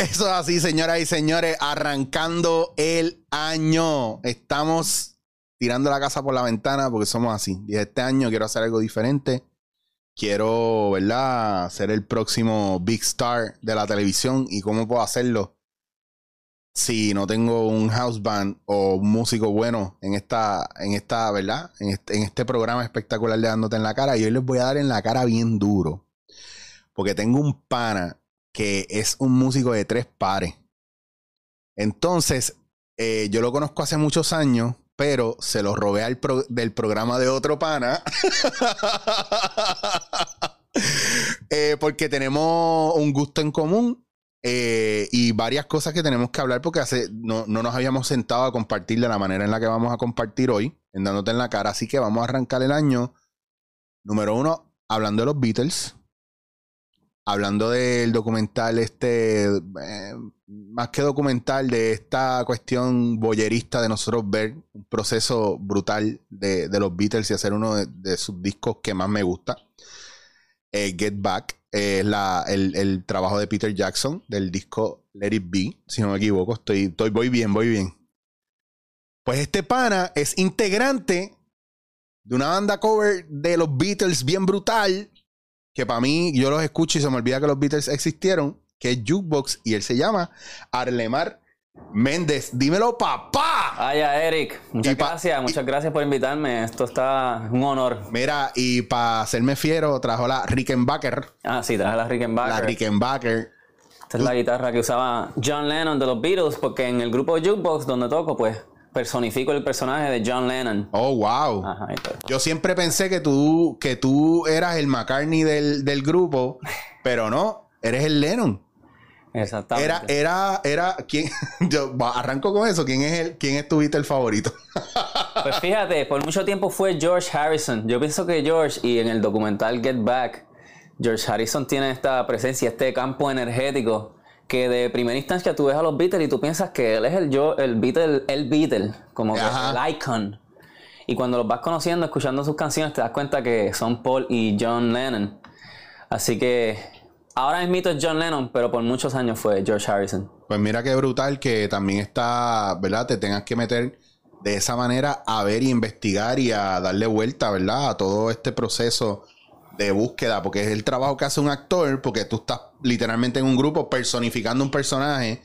Eso es así, señoras y señores, arrancando el año. Estamos tirando la casa por la ventana porque somos así. Y este año quiero hacer algo diferente. Quiero, ¿verdad? Ser el próximo big star de la televisión. ¿Y cómo puedo hacerlo? Si no tengo un house band o un músico bueno en esta, en esta, ¿verdad? En este, este programa espectacular de Dándote en la cara. Y hoy les voy a dar en la cara bien duro. Porque tengo un pana que es un músico de tres pares. Entonces, eh, yo lo conozco hace muchos años, pero se lo robé al pro- del programa de otro pana. Eh, porque tenemos un gusto en común eh, y varias cosas que tenemos que hablar porque hace, no, no nos habíamos sentado a compartir de la manera en la que vamos a compartir hoy, en dándote en la cara. Así que vamos a arrancar el año número uno hablando de los Beatles hablando del documental este, eh, más que documental, de esta cuestión boyerista de nosotros ver un proceso brutal de, de los Beatles y hacer uno de, sus discos que más me gusta. Eh, Get Back eh, el, el trabajo de Peter Jackson del disco Let It Be, si no me equivoco, estoy, estoy voy bien, voy bien. Pues este pana es integrante de una banda cover de los Beatles bien brutal que para mí yo los escucho y se me olvida que los Beatles existieron, que es Jukebox y él se llama Arlemar Méndez. Dímelo, papá. Ya, Eric. Muchas pa- gracias, muchas gracias por invitarme. Esto está un honor. Mira, y para hacerme fiero, trajo la Rickenbacker. Ah, sí, traje la Rickenbacker. La Rickenbacker. Esta es la guitarra que usaba John Lennon de los Beatles, porque en el grupo Jukebox donde toco, pues personifico el personaje de John Lennon. Oh, wow. Ajá. Yo siempre pensé que tú, que tú eras el McCartney del, del grupo, pero no, eres el Lennon. Exactamente. Era, era, era, ¿quién? Yo arranco con eso. ¿Quién es el, quién es tu Beatle favorito? Pues fíjate, por mucho tiempo fue George Harrison. Yo pienso que George, y en el documental Get Back, George Harrison tiene esta presencia, este campo energético, que de primera instancia tú ves a los Beatles y tú piensas que él es el, yo, el Beatle, el Beatle, como que Ajá. el icon. Y cuando los vas conociendo, escuchando sus canciones, te das cuenta que son Paul y John Lennon. Así que ahora es mito es John Lennon, pero por muchos años fue George Harrison. Pues mira qué brutal que también está, ¿verdad? Te tengas que meter de esa manera a ver y investigar y a darle vuelta, ¿verdad? A todo este proceso de búsqueda, porque es el trabajo que hace un actor, porque tú estás literalmente en un grupo personificando un personaje,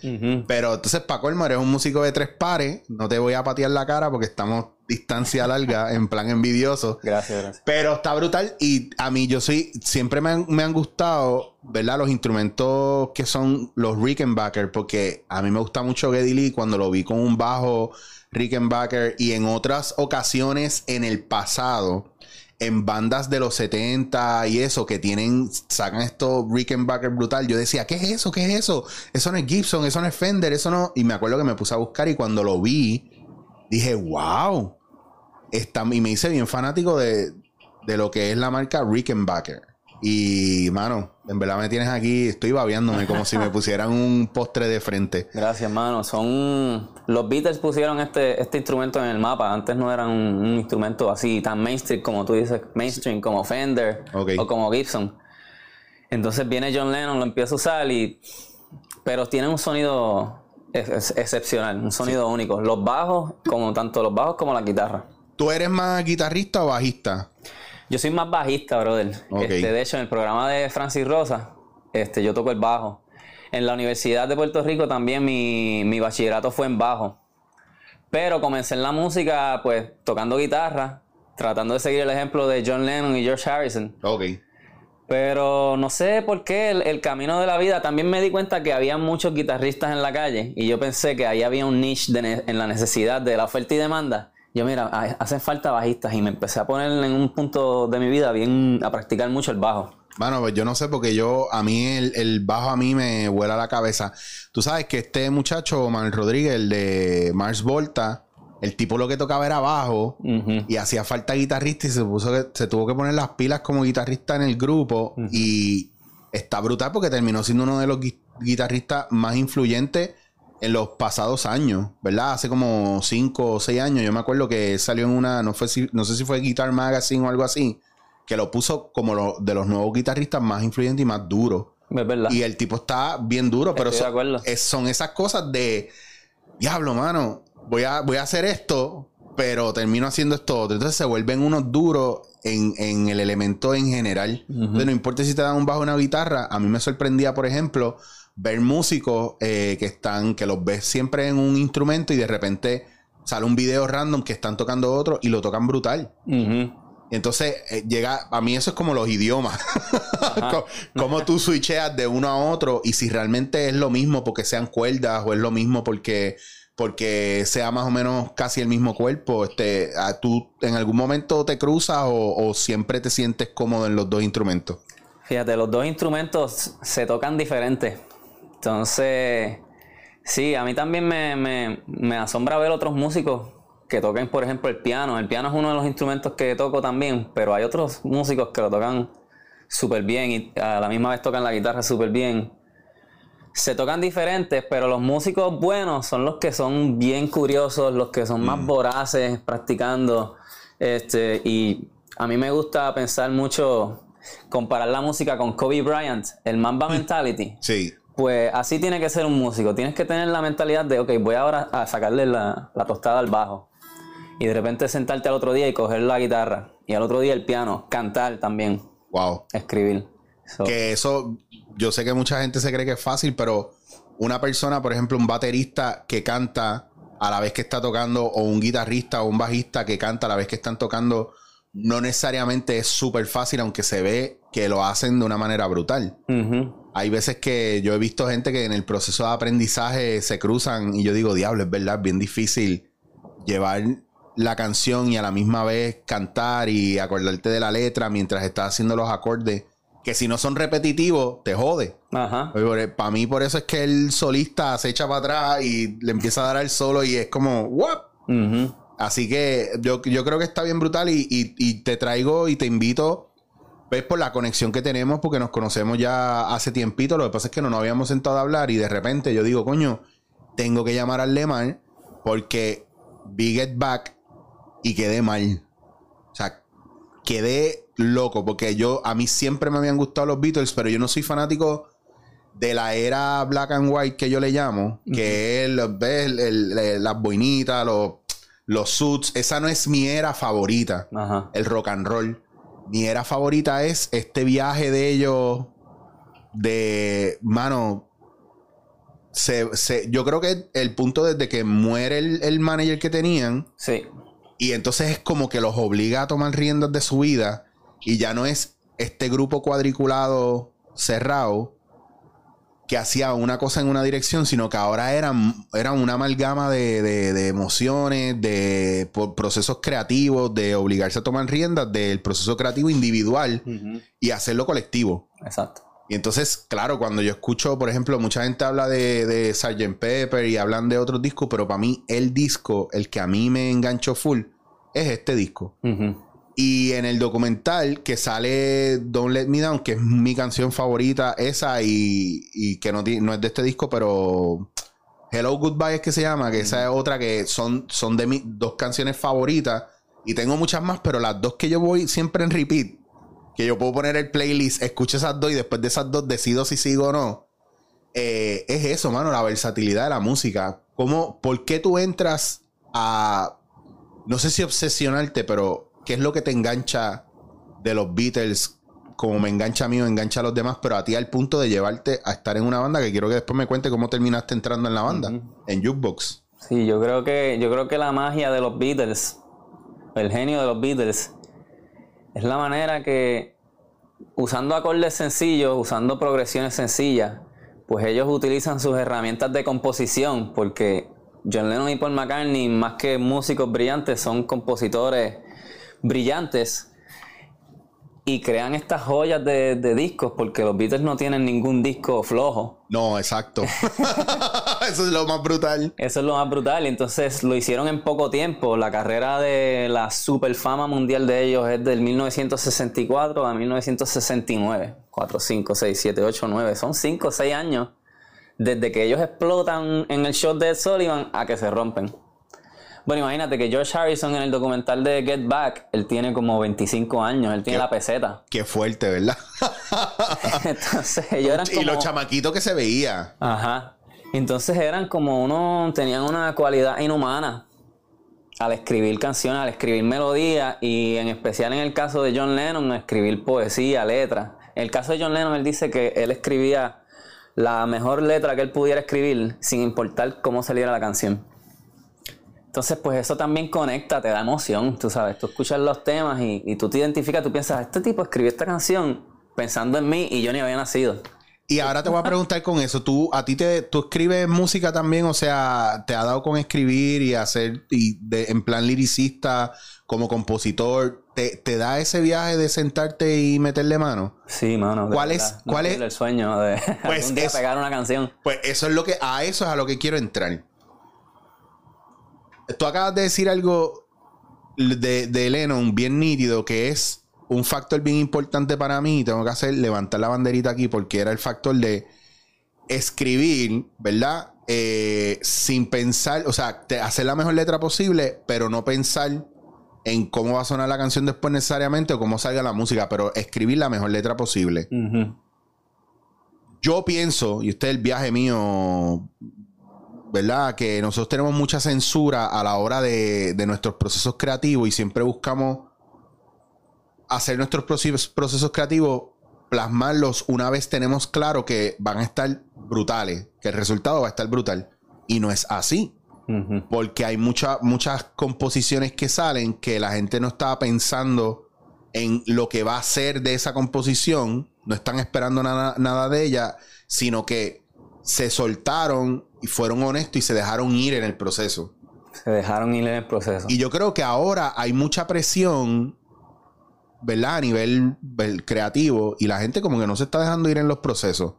pero entonces para colmo eres un músico de tres pares, no te voy a patear la cara porque estamos distancia larga, en plan envidioso. Gracias, gracias. Pero está brutal y a mí yo soy, siempre me han, me han gustado, ¿verdad? Los instrumentos que son los Rickenbacker, porque a mí me gusta mucho Geddy Lee cuando lo vi con un bajo Rickenbacker y en otras ocasiones en el pasado, en bandas de los 70 y eso, que tienen, sacan esto Rickenbacker brutal, yo decía, ¿qué es eso? ¿Qué es eso? Eso no es Gibson, eso no es Fender, eso no... Y me acuerdo que me puse a buscar y cuando lo vi, dije, wow. Está, y me hice bien fanático de, de lo que es la marca Rickenbacker. Y, mano, en verdad me tienes aquí, estoy babeándome como si me pusieran un postre de frente. Gracias, hermano. Son los Beatles pusieron este, este instrumento en el mapa. Antes no eran un, un instrumento así tan mainstream como tú dices, mainstream como Fender o como Gibson. Entonces viene John Lennon, lo empieza a usar y pero tiene un sonido ex- ex- excepcional, un sonido único. Los bajos, como tanto los bajos como la guitarra. ¿Tú eres más guitarrista o bajista? Yo soy más bajista, brother. Este, de hecho, en el programa de Francis Rosa, este, yo toco el bajo. En la Universidad de Puerto Rico también mi, mi bachillerato fue en bajo. Pero comencé en la música, pues, tocando guitarra, tratando de seguir el ejemplo de John Lennon y George Harrison. Ok. Pero no sé por qué el, el camino de la vida. También me di cuenta que había muchos guitarristas en la calle y yo pensé que ahí había un niche de en la necesidad de la oferta y demanda. Yo, mira, ha- hacen falta bajistas y me empecé a poner en un punto de mi vida bien a practicar mucho el bajo. Bueno, pues yo no sé porque yo, a mí el, el bajo a mí me vuela la cabeza. Tú sabes que este muchacho, Manuel Rodríguez, el de Mars Volta, el tipo lo que tocaba era bajo y hacía falta guitarrista y se puso que se tuvo que poner las pilas como guitarrista en el grupo y está brutal porque terminó siendo uno de los gui- guitarristas más influyentes en los pasados años, ¿verdad? Hace como cinco o seis años, yo me acuerdo que salió en una, no fue si- no sé si fue Guitar Magazine o algo así, que lo puso como lo- de los nuevos guitarristas más influyentes y más duros Es verdad. Y el tipo está bien duro, pero son, acuerdo. es- son esas cosas de diablo, mano. Voy a, voy a hacer esto, pero termino haciendo esto otro. Entonces se vuelven unos duros en, en el elemento en general. Entonces, no importa si te dan un bajo o una guitarra. A mí me sorprendía, por ejemplo, ver músicos eh, que están, que los ves siempre en un instrumento y de repente sale un video random que están tocando otro y lo tocan brutal. Y entonces eh, llega, a mí eso es como los idiomas. Cómo tú switcheas de uno a otro y si realmente es lo mismo porque sean cuerdas o es lo mismo porque, porque sea más o menos casi el mismo cuerpo. Este, ah, ¿Tú en algún momento te cruzas o, o siempre te sientes cómodo en los dos instrumentos? Fíjate, los dos instrumentos se tocan diferentes. Entonces, sí, a mí también me, me- me asombra ver otros músicos que toquen, por ejemplo, el piano. El piano es uno de los instrumentos que toco también, pero hay otros músicos que lo tocan súper bien y a la misma vez tocan la guitarra súper bien. Se tocan diferentes, pero los músicos buenos son los que son bien curiosos, los que son más voraces practicando. Este, y a mí me gusta pensar mucho, comparar la música con Kobe Bryant, el Mamba Mentality. Sí. Pues así tiene que ser un músico. Tienes que tener la mentalidad de, ok, voy ahora a sacarle la, la tostada al bajo. Y de repente sentarte al otro día y coger la guitarra. Y al otro día el piano, cantar también, Wow. escribir. So, Que eso, yo sé que mucha gente se cree que es fácil, pero una persona, por ejemplo, un baterista que canta a la vez que está tocando, o un guitarrista o un bajista que canta a la vez que están tocando, no necesariamente es súper fácil, aunque se ve que lo hacen de una manera brutal. Hay veces que yo he visto gente que en el proceso de aprendizaje se cruzan y yo digo, diablo, es verdad, es bien difícil llevar la canción y a la misma vez cantar y acordarte de la letra mientras estás haciendo los acordes, que si no son repetitivos, te jode. Ajá. Para mí por eso es que el solista se echa para atrás y le empieza a dar al solo y es como, ¿what? Ujú. Así que yo, yo creo que está bien brutal y, y- y te traigo y te invito, ves por la conexión que tenemos, porque nos conocemos ya hace tiempito, lo que pasa es que no nos habíamos sentado a hablar y de repente yo digo, coño, tengo que llamar al Lemar porque vi Get Back y quedé mal. O sea, quedé loco porque yo, a mí siempre me habían gustado los Beatles, pero yo no soy fanático de la era black and white que yo le llamo, que es el- el- el- las boinitas, los, los suits. Esa no es mi era favorita, Ajá. el rock and roll. Mi era favorita es este viaje de ellos de, mano, se, se- yo creo que el punto desde que muere el, el manager que tenían, Sí. y entonces es como que los obliga a tomar riendas de su vida y ya no es este grupo cuadriculado cerrado que hacía una cosa en una dirección, sino que ahora eran, eran una amalgama de, de- de emociones, de procesos creativos, de obligarse a tomar riendas del proceso creativo individual y hacerlo colectivo. Exacto. Y entonces, claro, cuando yo escucho, por ejemplo, mucha gente habla de, de Sgt. Pepper y hablan de otros discos, pero para mí el disco, el que a mí me enganchó full, es este disco. Y en el documental que sale Don't Let Me Down, que es mi canción favorita, esa y, y que no, no es de este disco, pero Hello Goodbye es que se llama, que esa es otra que son, son de mis dos canciones favoritas. Y tengo muchas más, pero las dos que yo voy siempre en repeat, que yo puedo poner el playlist, escucho esas dos y después de esas dos decido si sigo o no. Eh, es eso, mano, la versatilidad de la música. ¿Cómo, ¿Por qué tú entras a, no sé si obsesionarte, pero qué es lo que te engancha de los Beatles? Como me engancha a mí o engancha a los demás, pero a ti al punto de llevarte a estar en una banda, que quiero que después me cuente cómo terminaste entrando en la banda, en Jukebox. Sí, yo creo que yo creo que la magia de los Beatles, el genio de los Beatles, es la manera que usando acordes sencillos, usando progresiones sencillas, pues ellos utilizan sus herramientas de composición, porque John Lennon y Paul McCartney, más que músicos brillantes, son compositores brillantes y crean estas joyas de, de discos, porque los Beatles no tienen ningún disco flojo. No, exacto. Eso es lo más brutal. Eso es lo más brutal. y Entonces lo hicieron en poco tiempo. La carrera de la super fama mundial de ellos es del 1964 a 1969. 4, 5, 6, 7, 8, 9. Son 5 o 6 años desde que ellos explotan en el show de Ed Sullivan a que se rompen. Bueno, imagínate que George Harrison en el documental de Get Back, él tiene como 25 años, él tiene la peseta. Qué fuerte, ¿verdad? Entonces, ellos eran como... Y los chamaquitos que se veía. Ajá. Entonces eran como uno, tenían una cualidad inhumana al escribir canciones, al escribir melodías y en especial en el caso de John Lennon, escribir poesía, letras. En el caso de John Lennon, él dice que él escribía la mejor letra que él pudiera escribir sin importar cómo saliera la canción. Entonces, pues eso también conecta, te da emoción, tú sabes, tú escuchas los temas y, tú te identificas, tú piensas, este tipo escribió esta canción pensando en mí y yo ni había nacido. Y ahora te voy a preguntar con eso, tú a ti te tú escribes música también, o sea, te ha dado con escribir y hacer y de, en plan liricista como compositor, ¿te, ¿te, da ese viaje de sentarte y meterle mano? Sí, mano. ¿Cuál es cuál es el sueño de pues día pegar una canción? Pues eso es lo que a eso es a lo que quiero entrar. Tú acabas de decir algo de, de Lennon bien nítido que es un factor bien importante para mí. Tengo que hacer levantar la banderita aquí porque era el factor de escribir, ¿verdad? Eh, sin pensar, o sea, hacer la mejor letra posible, pero no pensar en cómo va a sonar la canción después necesariamente o cómo salga la música, pero escribir la mejor letra posible. Yo pienso, y es el viaje mío ¿verdad? Que nosotros tenemos mucha censura a la hora de, nuestros procesos creativos y siempre buscamos hacer nuestros procesos, procesos creativos, plasmarlos una vez tenemos claro que van a estar brutales, que el resultado va a estar brutal. Y no es así. Porque hay muchas muchas composiciones que salen que la gente no estaba pensando en lo que va a ser de esa composición, no están esperando nada, nada de ella, sino que se soltaron y fueron honestos y se dejaron ir en el proceso. Se dejaron ir en el proceso. Y yo creo que ahora hay mucha presión, ¿verdad? A nivel creativo y la gente como que no se está dejando ir en los procesos.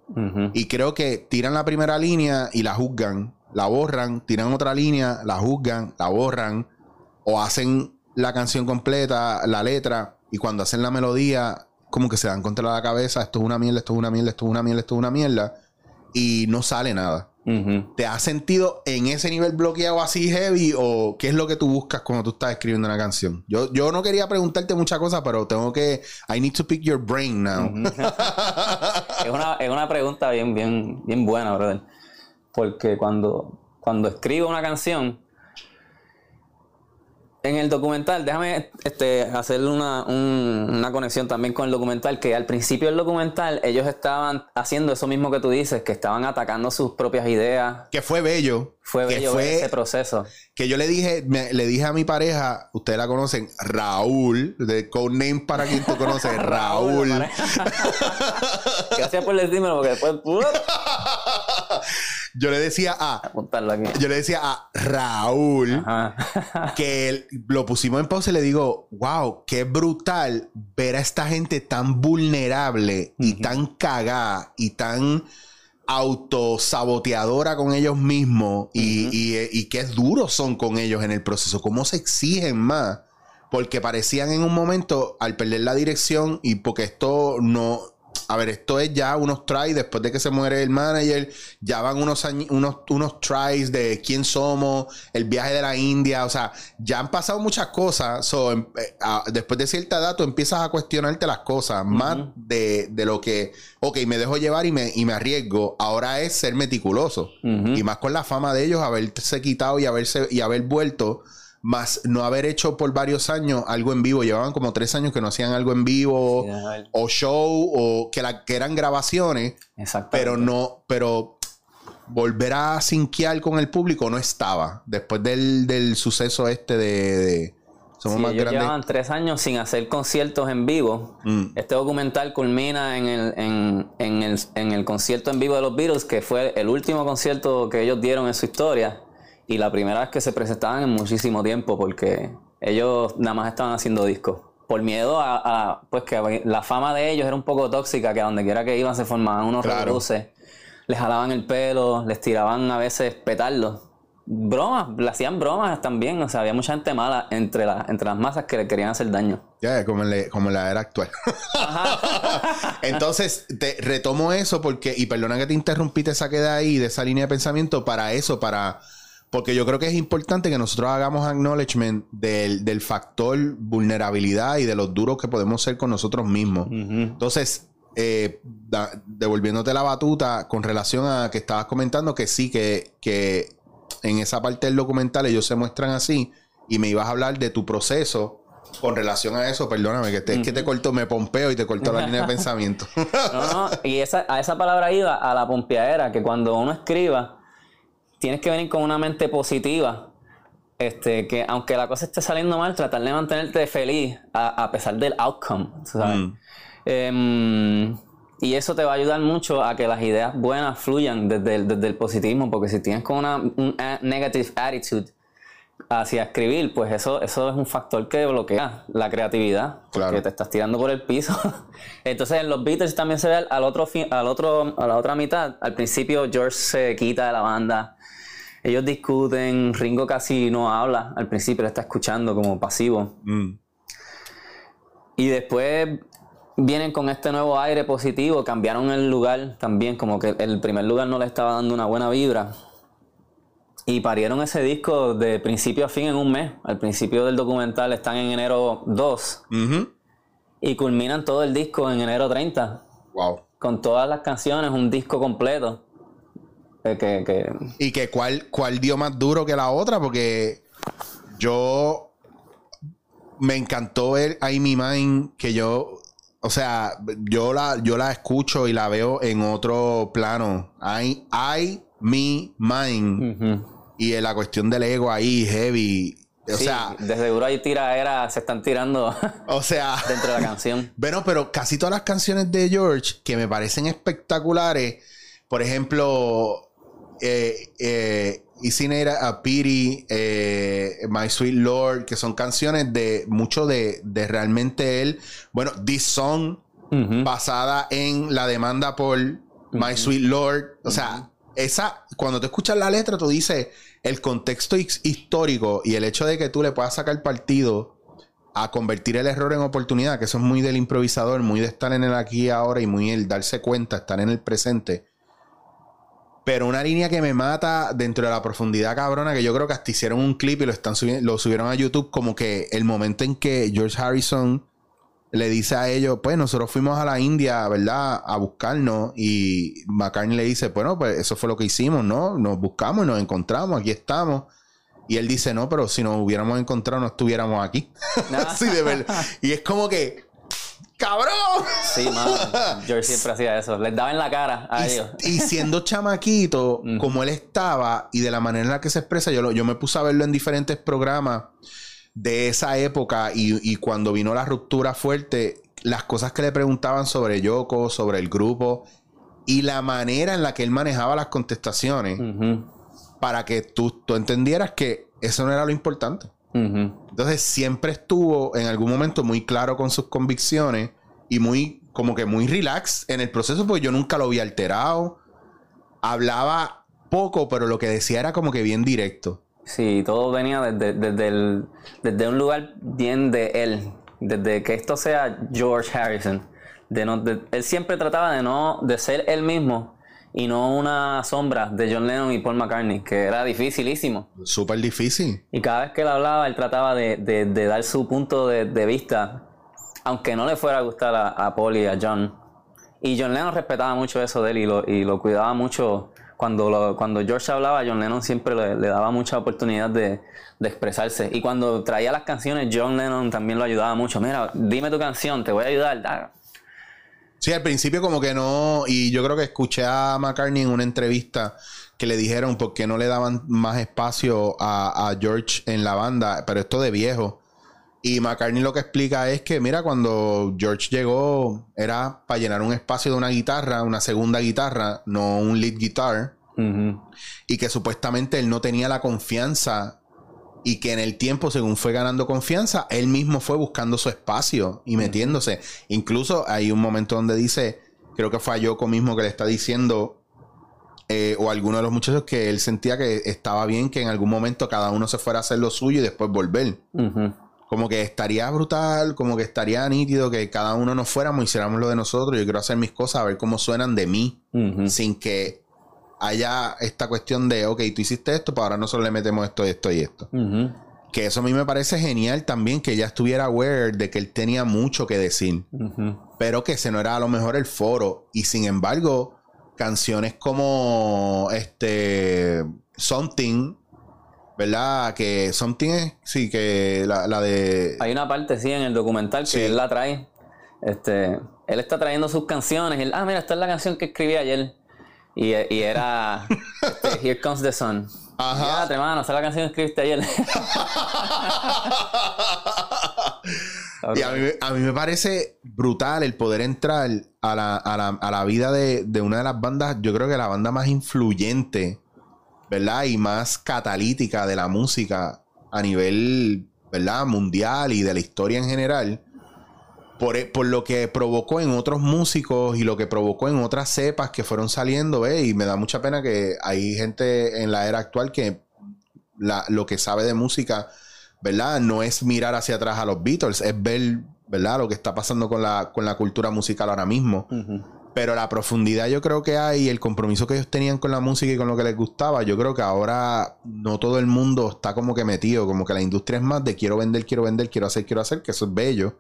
Y creo que tiran la primera línea y la juzgan, la borran, tiran otra línea, la juzgan, la borran o hacen la canción completa, la letra y cuando hacen la melodía como que se dan contra la cabeza, esto es una mierda, esto es una mierda, esto es una mierda, esto es una mierda y no sale nada. ¿Te has sentido en ese nivel bloqueado así heavy o qué es lo que tú buscas cuando tú estás escribiendo una canción? Yo, yo no quería preguntarte muchas cosas, pero tengo que... I need to pick your brain now. es, una, es, una, pregunta bien, bien, bien buena, brother. Porque cuando, cuando escribo una canción, en el documental, déjame este, hacer una, una, conexión también con el documental, que al principio del documental ellos estaban haciendo eso mismo que tú dices, que estaban atacando sus propias ideas. Que fue bello. Fue bello fue, ese proceso. Que yo le dije, le dije a mi pareja, ustedes la conocen, Raúl, de Codename para quien tú conoces, Raúl. Gracias por decírmelo, porque después... Yo le decía a. Yo le decía a Raúl que lo pusimos en pausa y le digo, wow, qué brutal ver a esta gente tan vulnerable y tan cagada y tan autosaboteadora con ellos mismos y, y, y qué duros son con ellos en el proceso, cómo se exigen más. Porque parecían en un momento, al perder la dirección, y porque esto no, a ver, esto es ya unos tries después de que se muere el manager, ya van unos, unos, unos tries de quién somos, el viaje de la India, o sea, ya han pasado muchas cosas. Em, eh, después de cierta edad, tú empiezas a cuestionarte las cosas, más de, lo que, ok, me dejo llevar y me, y me arriesgo. Ahora es ser meticuloso. Y más con la fama de ellos, haberse quitado y haberse y haber vuelto más no haber hecho por varios años algo en vivo. Llevaban como tres años que no hacían algo en vivo o show o que, la, que eran grabaciones. Pero no, pero volver a sinquear con el público no estaba. Después del, suceso este de, somos más ellos llevaban tres años sin hacer conciertos en vivo. Mm. Este documental culmina en el, en, en, el, en el concierto en vivo de los Beatles, que fue el último concierto que ellos dieron en su historia y la primera vez que se presentaban en muchísimo tiempo porque ellos nada más estaban haciendo discos. Por miedo a, pues que la fama de ellos era un poco tóxica, que a donde quiera que iban se formaban unos claro. les jalaban el pelo, les tiraban a veces petardos. Bromas, le hacían bromas también, o sea, había mucha gente mala entre, entre las masas que le querían hacer daño. Ya, como, como en la era actual. Entonces, te retomo eso porque, y perdona que te interrumpí, te saqué de ahí, de esa línea de pensamiento, para eso, para Porque yo creo que es importante que nosotros hagamos acknowledgement del, del factor vulnerabilidad y de los duros que podemos ser con nosotros mismos. Entonces, eh, devolviéndote la batuta con relación a que estabas comentando que sí, que, que en esa parte del documental ellos se muestran así y me ibas a hablar de tu proceso con relación a eso, perdóname, que, te, es que te corto, me pompeo y te corto la línea de pensamiento. no, no, y esa, a esa palabra iba, a la pompeadera, que cuando uno escriba, tienes que venir con una mente positiva. Este, que aunque la cosa esté saliendo mal, tratar de mantenerte feliz a, pesar del outcome. ¿sabes? Mm. Em, y eso te va a ayudar mucho a que las ideas buenas fluyan desde el, desde el positivismo, porque si tienes con una un negative attitude hacia escribir, pues eso, eso es un factor que bloquea la creatividad, que te estás tirando por el piso. Entonces en los Beatles también se ve al otro, al otro, a la otra mitad. Al principio George se quita de la banda, ellos discuten, Ringo casi no habla, al principio le está escuchando como pasivo. Mm. Y después vienen con este nuevo aire positivo, cambiaron el lugar también, como que el primer lugar no le estaba dando una buena vibra. Y parieron ese disco de principio a fin en un mes. Al principio del documental están en enero 2. Y culminan todo el disco en enero 30. Wow. Con todas las canciones, un disco completo. Que, Y que cuál, cuál dio más duro que la otra, porque yo me encantó ver ahí mi mind que yo o sea, yo la, yo la escucho y la veo en otro plano. I, I me, mine. Y la cuestión del ego ahí, heavy. O sea. Desde seguro hay tiraderas, se están tirando. O sea. dentro de la canción. Bueno, pero casi todas las canciones de George que me parecen espectaculares. Por ejemplo, eh, eh, a Pity, eh, My Sweet Lord, que son canciones de mucho de, realmente él. Bueno, This Song, basada en la demanda por My Sweet Lord. O sea, esa, cuando te escuchas la letra, tú dices el contexto histórico y el hecho de que tú le puedas sacar partido a convertir el error en oportunidad, que eso es muy del improvisador, muy de estar en el aquí y ahora y muy el darse cuenta, estar en el presente pero una línea que me mata dentro de la profundidad cabrona, que yo creo que hasta hicieron un clip y lo, están lo subieron a YouTube, como que el momento en que George Harrison le dice a ellos, pues nosotros fuimos a la India, ¿verdad? A buscarnos. Y McCartney le dice, bueno, pues eso fue lo que hicimos, ¿no? Nos buscamos y nos encontramos, aquí estamos. Y él dice, no, pero si nos hubiéramos encontrado no estuviéramos aquí. sí, de verdad. Y es como que, ¡Cabrón! Sí, mano. George siempre hacía eso. Les daba en la cara a ellos. Y siendo chamaquito, como él estaba y de la manera en la que se expresa, yo, yo me puse a verlo en diferentes programas de esa época y, cuando vino la ruptura fuerte, las cosas que le preguntaban sobre Yoko, sobre el grupo y la manera en la que él manejaba las contestaciones para que tú, tú entendieras que eso no era lo importante. Entonces siempre estuvo en algún momento muy claro con sus convicciones y muy, como que muy relax en el proceso, porque yo nunca lo vi alterado. Hablaba poco, pero lo que decía era como que bien directo. Sí, todo venía desde, desde, un lugar bien de él, desde que esto sea George Harrison. De él siempre trataba de no de ser él mismo y no una sombra de John Lennon y Paul McCartney, que era dificilísimo. Súper difícil. Y cada vez que él hablaba, él trataba de, dar su punto de, vista, aunque no le fuera a gustar a, Paul y a John. Y John Lennon respetaba mucho eso de él y lo, y lo cuidaba mucho. Cuando, cuando George hablaba, John Lennon siempre le, daba mucha oportunidad de, de, expresarse. Y cuando traía las canciones, John Lennon también lo ayudaba mucho. Mira, dime tu canción, te voy a ayudar. Sí, al principio como que no, y yo creo que escuché a McCartney en una entrevista que le dijeron por qué no le daban más espacio a, George en la banda, pero esto de viejo. Y McCartney lo que explica es que, mira, cuando George llegó era para llenar un espacio de una guitarra, una segunda guitarra, no un lead guitar. Y que supuestamente él no tenía la confianza y que en el tiempo, según fue ganando confianza, él mismo fue buscando su espacio y metiéndose. Incluso hay un momento donde dice, creo que fue a Yoko mismo que le está diciendo, eh, o alguno de los muchachos, que él sentía que estaba bien que en algún momento cada uno se fuera a hacer lo suyo y después volver. Como que estaría brutal, como que estaría nítido que cada uno nos fuéramos, hiciéramos lo de nosotros. Yo quiero hacer mis cosas, a ver cómo suenan de mí, sin que haya esta cuestión de, ok, tú hiciste esto, pero ahora nosotros le metemos esto, esto y esto. Que eso a mí me parece genial también, que ella estuviera aware de que él tenía mucho que decir, pero que ese no era a lo mejor el foro. Y sin embargo, canciones como este Something, ¿verdad? Que Something es, sí, que la, de... Hay una parte, sí, en el documental que él la trae. Este, él está trayendo sus canciones. Él, ah, mira, esta es la canción que escribí ayer. Y, y era este, Here Comes the Sun. Ajá. Ya, mano, esa es la canción que escribiste ayer. Y a mí, a mí, me parece brutal el poder entrar a la, a la, a la vida de, de, una de las bandas, yo creo que la banda más influyente, ¿verdad? Y más catalítica de la música a nivel, ¿verdad? Mundial y de la historia en general. E, por, lo que provocó en otros músicos y lo que provocó en otras cepas que fueron saliendo. Y me da mucha pena que hay gente en la era actual que lo que sabe de música, ¿verdad? No es mirar hacia atrás a los Beatles, es ver, ¿verdad? Lo que está pasando con la, con la cultura musical ahora mismo. Pero la profundidad yo creo que hay, el compromiso que ellos tenían con la música y con lo que les gustaba, yo creo que ahora no todo el mundo está como que metido, como que la industria es más de quiero vender, quiero vender, quiero hacer, quiero hacer, que eso es bello.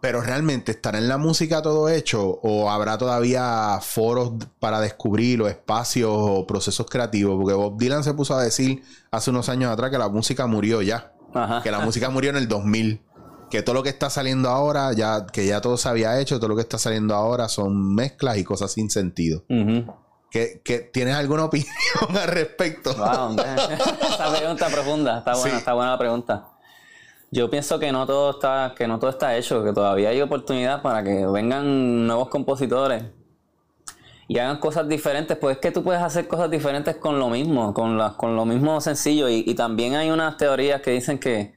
Pero realmente estará en la música todo hecho o habrá todavía foros para descubrir o espacios o procesos creativos. Porque Bob Dylan se puso a decir hace unos años atrás que la música murió ya. Que la música murió en el 2000. Que todo lo que está saliendo ahora, ya que ya todo se había hecho, todo lo que está saliendo ahora son mezclas y cosas sin sentido. que, ¿Tienes alguna opinión al respecto? esa pregunta profunda. Está buena, está buena la pregunta. Yo pienso que no todo está, que no todo está hecho, que todavía hay oportunidad para que vengan nuevos compositores y hagan cosas diferentes, pues es que tú puedes hacer cosas diferentes con lo mismo, con, con lo mismo sencillo. Y, también hay unas teorías que dicen que,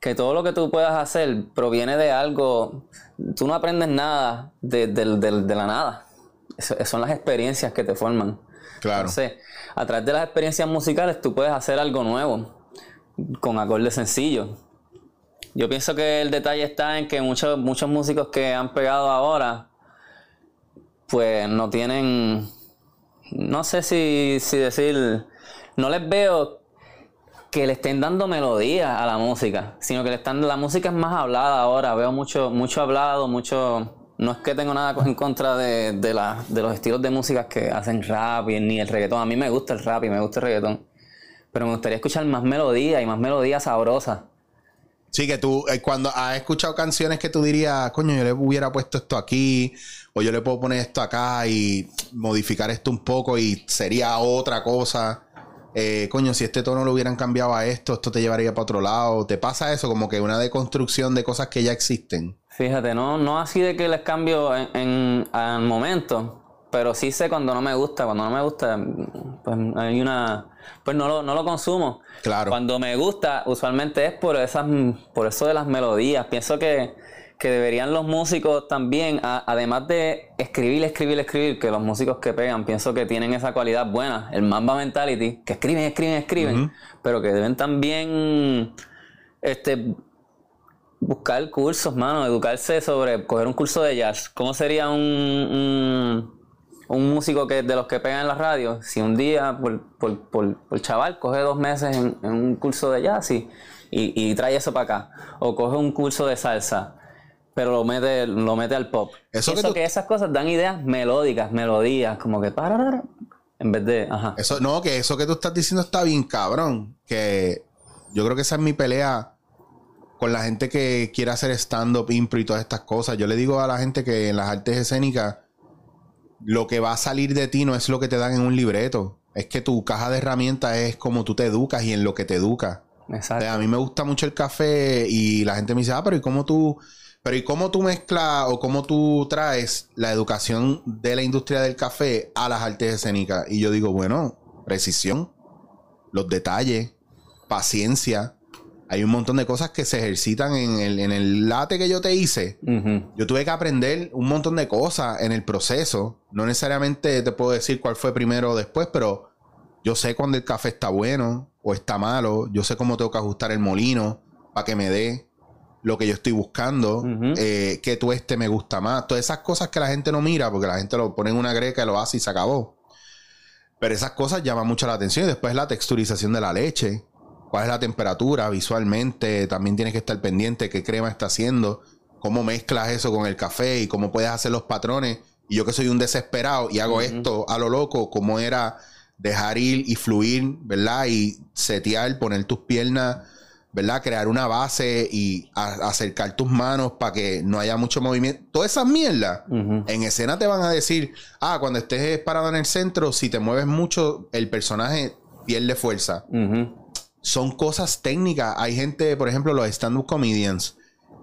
que, todo lo que tú puedas hacer proviene de algo, tú no aprendes nada de, la nada. son las experiencias que te forman. Claro. Entonces, a través de las experiencias musicales tú puedes hacer algo nuevo, con acordes sencillos. Yo pienso que el detalle está en que muchos, muchos músicos que han pegado ahora, pues no tienen, no sé si, decir, no les veo que le estén dando melodía a la música, sino que le están, la música es más hablada ahora, veo mucho, mucho hablado, mucho, no es que tengo nada en contra de, de, de los estilos de música que hacen rap y ni el reggaetón, a mí me gusta el rap y me gusta el reggaetón, pero me gustaría escuchar más melodía y más melodía sabrosa. Sí, que tú, eh, cuando has escuchado canciones que tú dirías, coño, yo le hubiera puesto esto aquí, o yo le puedo poner esto acá y modificar esto un poco y sería otra cosa. Eh, coño, si este tono lo hubieran cambiado a esto, esto te llevaría para otro lado. ¿Te pasa eso? Como que una deconstrucción de cosas que ya existen. Fíjate, no, no así de que les cambio en, en, en momento, pero sí sé cuando no me gusta. Cuando no me gusta, pues hay una. Pues no lo, no lo consumo. Claro. Cuando me gusta, usualmente es por esas, por eso de las melodías. Pienso que, que deberían los músicos también, además de escribir, escribir, escribir, que los músicos que pegan, pienso que tienen esa cualidad buena, el Mamba Mentality, que escriben, escriben, escriben, pero que deben también este buscar cursos, mano, educarse sobre coger un curso de jazz. ¿Cómo sería un un músico que de los que pegan en la radio, si un día por, por, por, chaval coge dos meses en, un curso de jazz y, y, trae eso para acá, o coge un curso de salsa, pero lo mete, lo mete al pop. Eso que, esas cosas dan ideas melódicas, melodías, como que para, en vez de, ajá. Eso, no, que eso que tú estás diciendo está bien cabrón, que yo creo que esa es mi pelea con la gente que quiere hacer stand-up, impro y todas estas cosas. Yo le digo a la gente que en las artes escénicas lo que va a salir de ti no es lo que te dan en un libreto. Es que tu caja de herramientas es como tú te educas y en lo que te educas. Exacto. a mí me gusta mucho el café y la gente me dice, ah, pero ¿y cómo tú, pero ¿y cómo tú mezclas o cómo tú traes la educación de la industria del café a las artes escénicas? Y yo digo, bueno, precisión, los detalles, paciencia, hay un montón de cosas que se ejercitan en el, en el late que yo te hice. Yo tuve que aprender un montón de cosas en el proceso. No necesariamente te puedo decir cuál fue primero o después, pero yo sé cuando el café está bueno o está malo. Yo sé cómo tengo que ajustar el molino para que me dé lo que yo estoy buscando. Eh, que tú este me gusta más. Todas esas cosas que la gente no mira porque la gente lo pone en una greca y lo hace y se acabó. Pero esas cosas llaman mucho la atención. Y después la texturización de la leche. ¿Cuál es la temperatura visualmente? También tienes que estar pendiente qué crema está haciendo. Cómo mezclas eso con el café y cómo puedes hacer los patrones. Y yo que soy un desesperado y hago esto a lo loco, cómo era dejar ir y fluir, ¿verdad? Y setear, poner tus piernas, ¿verdad? Crear una base y acercar tus manos para que no haya mucho movimiento. Todas esas mierdas en escena te van a decir, ah, cuando estés parado en el centro, si te mueves mucho, el personaje pierde fuerza. Son cosas técnicas. Hay gente, por ejemplo, los stand-up comedians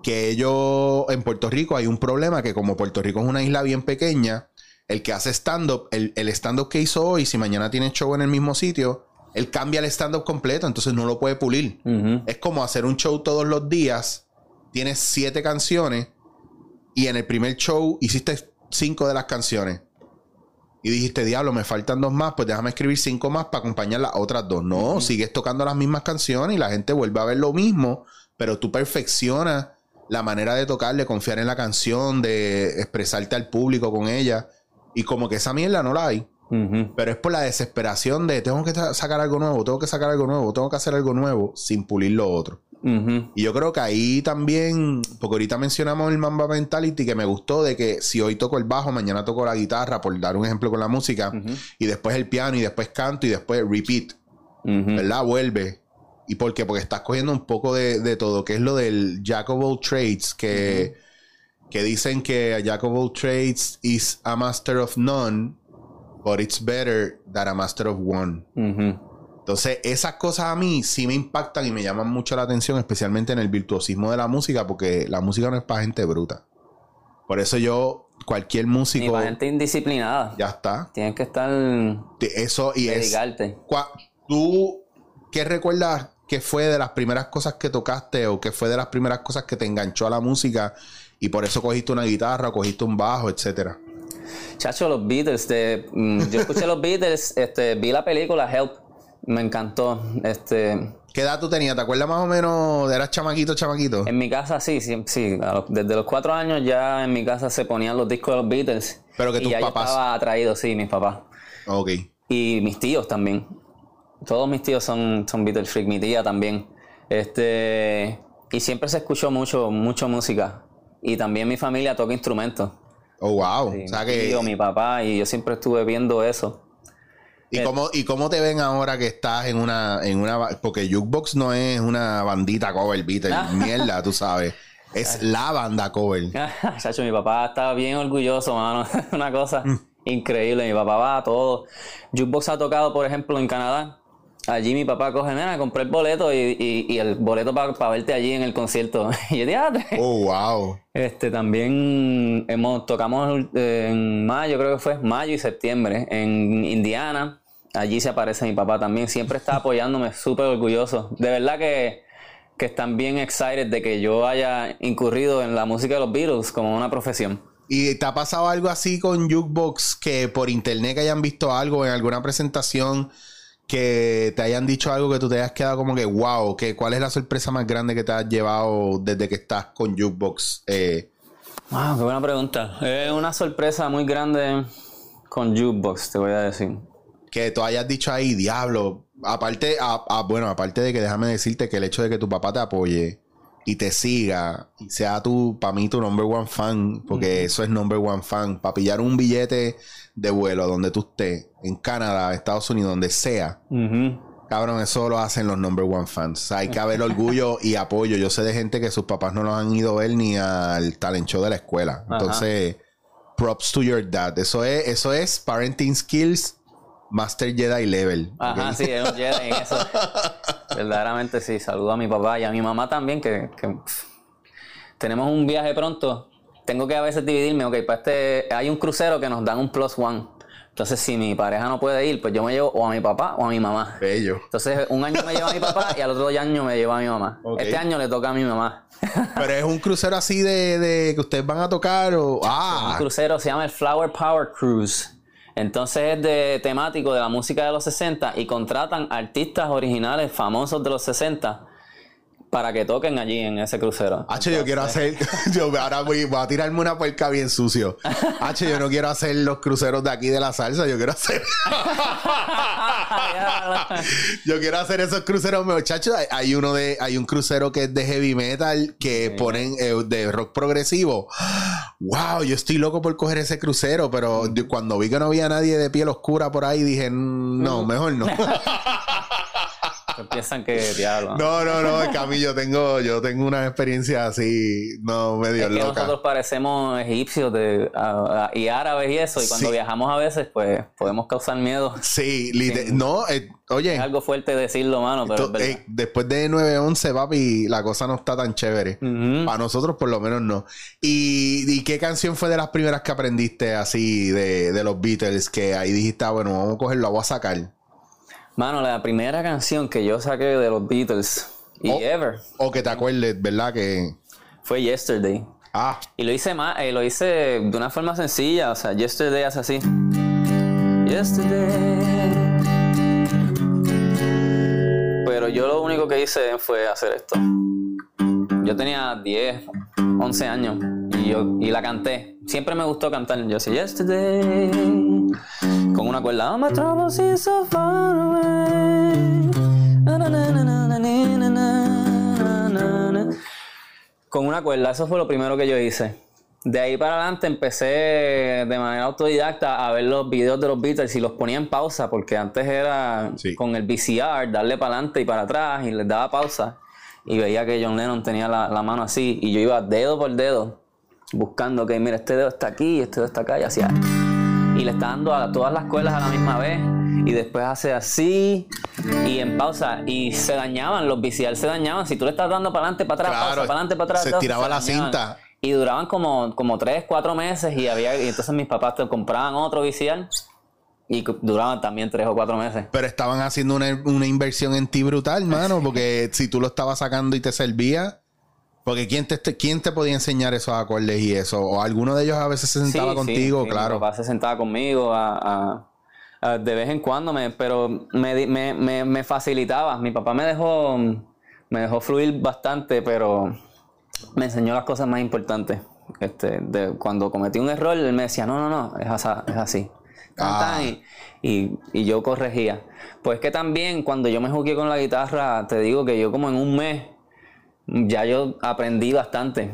que ellos en Puerto Rico hay un problema que como Puerto Rico es una isla bien pequeña, el que hace stand-up, el, stand-up que hizo hoy, si mañana tiene show en el mismo sitio, él cambia el stand-up completo, entonces no lo puede pulir. Es como hacer un show todos los días, tienes siete canciones y en el primer show hiciste cinco de las canciones. Y dijiste, diablo, me faltan dos más, pues déjame escribir cinco más para acompañar las otras dos. No, sigues tocando las mismas canciones y la gente vuelve a ver lo mismo, pero tú perfeccionas la manera de tocar, de confiar en la canción, de expresarte al público con ella. Y como que esa mierda no la hay. Pero es por la desesperación de tengo que sacar algo nuevo, tengo que sacar algo nuevo, tengo que hacer algo nuevo sin pulir lo otro. Y yo creo que ahí también, porque ahorita mencionamos el Mamba Mentality que me gustó de que si hoy toco el bajo, mañana toco la guitarra, por dar un ejemplo con la música, y después el piano, y después canto, y después repeat, ¿verdad? Vuelve. ¿Y por qué? Porque estás cogiendo un poco de, todo, que es lo del Jack of all trades, que, que dicen que a Jack of all trades is a master of none, but it's better than a master of one. Entonces, esas cosas a mí sí me impactan y me llaman mucho la atención, especialmente en el virtuosismo de la música, porque la música no es para gente bruta. Por eso yo, cualquier músico. Ni para gente indisciplinada. Ya está. Tienes que estar. Eso y dedicarte. es. ¿Tú qué recuerdas qué fue de las primeras cosas que tocaste o qué fue de las primeras cosas que te enganchó a la música y por eso cogiste una guitarra, cogiste un bajo, etcétera? Chacho, los Beatles. Mm, yo escuché los Beatles, este, vi la película Help, me encantó. Este, ¿Qué edad tú tenías? ¿Te acuerdas más o menos? ¿Eras chamaquito, chamaquito? En mi casa sí, sí, sí. Desde los cuatro años ya en mi casa se ponían los discos de los Beatles. Pero que tus y papás. estaba atraído, sí, mis papás. Ok. Y mis tíos también. Todos mis tíos son, son Beatles freak, mi tía también. Este, y siempre se escuchó mucho, mucho música. Y también mi familia toca instrumentos. Oh, wow. o sea mi que... mi papá, y yo siempre estuve viendo eso. ¿Y, eh, cómo, ¿Y cómo te ven ahora que estás en una, en una... Porque Jukebox no es una bandita cover Beatles, mierda, tú sabes. Es la banda cover. Chacho, mi papá estaba bien orgulloso, mano. una cosa mm. increíble. Mi papá va a todo. Jukebox ha tocado, por ejemplo, en Canadá allí mi papá coge, mira, compré el boleto y, el boleto para verte allí en el concierto. y yo dije, ah, Oh, wow. Este, también hemos, tocamos en mayo, creo que fue mayo y septiembre, en Indiana. Allí se aparece mi papá también. Siempre está apoyándome, súper orgulloso. De verdad que, que están bien excited de que yo haya incurrido en la música de los Beatles como una profesión. ¿Y te ha pasado algo así con Jukebox que por internet que hayan visto algo en alguna presentación? que te hayan dicho algo que tú te hayas quedado como que, wow, que, ¿cuál es la sorpresa más grande que te has llevado desde que estás con Jukebox? Eh, wow, qué buena pregunta. Es una sorpresa muy grande con Jukebox, te voy a decir. Que tú hayas dicho ahí, diablo. Aparte, bueno, aparte de que déjame decirte que el hecho de que tu papá te apoye y te siga y sea tú, para mí, tu number one fan, porque eso es number one fan, para pillar un billete de vuelo a donde tú estés, en Canadá, Estados Unidos, donde sea. Cabrón, eso lo hacen los number one fans. hay que haber orgullo y apoyo. Yo sé de gente que sus papás no los han ido a ver ni al talent show de la escuela. Entonces, props to your dad. Eso es, eso es parenting skills Master Jedi level. Ajá, sí, es un Jedi en eso. Verdaderamente sí. Saludo a mi papá y a mi mamá también, que, tenemos un viaje pronto tengo que a veces dividirme, ok, para este, hay un crucero que nos dan un plus one. Entonces, si mi pareja no puede ir, pues yo me llevo o a mi papá o a mi mamá. Bello. Entonces, un año me lleva a mi papá y al otro año me lleva a mi mamá. Este año le toca a mi mamá. Pero es un crucero así de, que ustedes van a tocar o. Ah. Un crucero se llama el Flower Power Cruise. Entonces es de temático de la música de los 60 y contratan artistas originales famosos de los 60 para que toquen allí en ese crucero. H, yo quiero hacer. Yo ahora voy, voy a tirarme una puerca bien sucio. H, yo no quiero hacer los cruceros de aquí de la salsa. Yo quiero hacer. yo quiero hacer esos cruceros, muchachos. Hay, hay uno de. Hay un crucero que es de heavy metal que ponen eh, de rock progresivo. Wow, yo estoy loco por coger ese crucero, pero yo cuando vi que no había nadie de piel oscura por ahí, dije, "Mm, no, mejor no. Piensan que diablo. No, no, no, Camilo, yo tengo, yo tengo una experiencia así, no, medio Es que loca. nosotros parecemos egipcios de, a- a- y árabes y eso, y cuando Sí. viajamos a veces, pues podemos causar miedo. Sí, no, eh, oye, Es algo fuerte decirlo, mano, pero es eh, después de 9-11, papi, la cosa no está tan chévere. Ujú. Para nosotros, por lo menos, no. ¿Y, y qué canción fue de las primeras que aprendiste así de, de los Beatles? Que ahí dijiste, ah, bueno, vamos a cogerlo, voy a sacar. Mano, la primera canción que yo saqué de los Beatles y ever O que te acuerdes, ¿verdad? Que. fue Yesterday. Ah, Y lo hice más, eh, lo hice de una forma sencilla, o sea, Yesterday hace así. Yesterday. Pero yo lo único que hice fue hacer esto. Yo tenía 10, 11 años y, yo, y la canté. Siempre me gustó cantar. Yo sé Yesterday con una cuerda. All my troubles is so far con una cuerda. Eso fue lo primero que yo hice. De ahí para adelante empecé de manera autodidacta a ver los videos de los Beatles y los ponía en pausa, porque antes era con el VCR, darle para adelante y para atrás y les daba pausa y veía que John Lennon tenía la, la mano así y yo iba dedo por dedo buscando que mira este dedo está aquí, este dedo está acá y hacía y le está dando a todas las cuerdas a la misma vez y después hace así y en pausa y se dañaban los VCR se dañaban si tú le estás dando para adelante para atrás Claro, pausa para adelante para atrás se tiraba la dañaban. cinta. y duraban como como tres cuatro meses y había y entonces mis papás te compraban otro VCR y duraban también tres o cuatro meses pero estaban haciendo una, una inversión en ti brutal, mano, porque si tú lo estabas sacando y te servía. Porque ¿quién te, ¿quién te podía enseñar esos acordes y eso? O alguno de ellos a veces se sentaba Sí, contigo, sí, claro. Mi papá se sentaba conmigo a, a- a- de vez en cuando, me, pero me, me, me, me facilitaba. Mi papá me dejó, me dejó fluir bastante, pero me enseñó las cosas más importantes. Este, de, cuando cometí un error, él me decía, no, no, no, es, asa- es así. Ah. y, y- y yo corregía. Pues que también cuando yo me jugué con la guitarra, te digo que yo como en un mes ya yo aprendí bastante.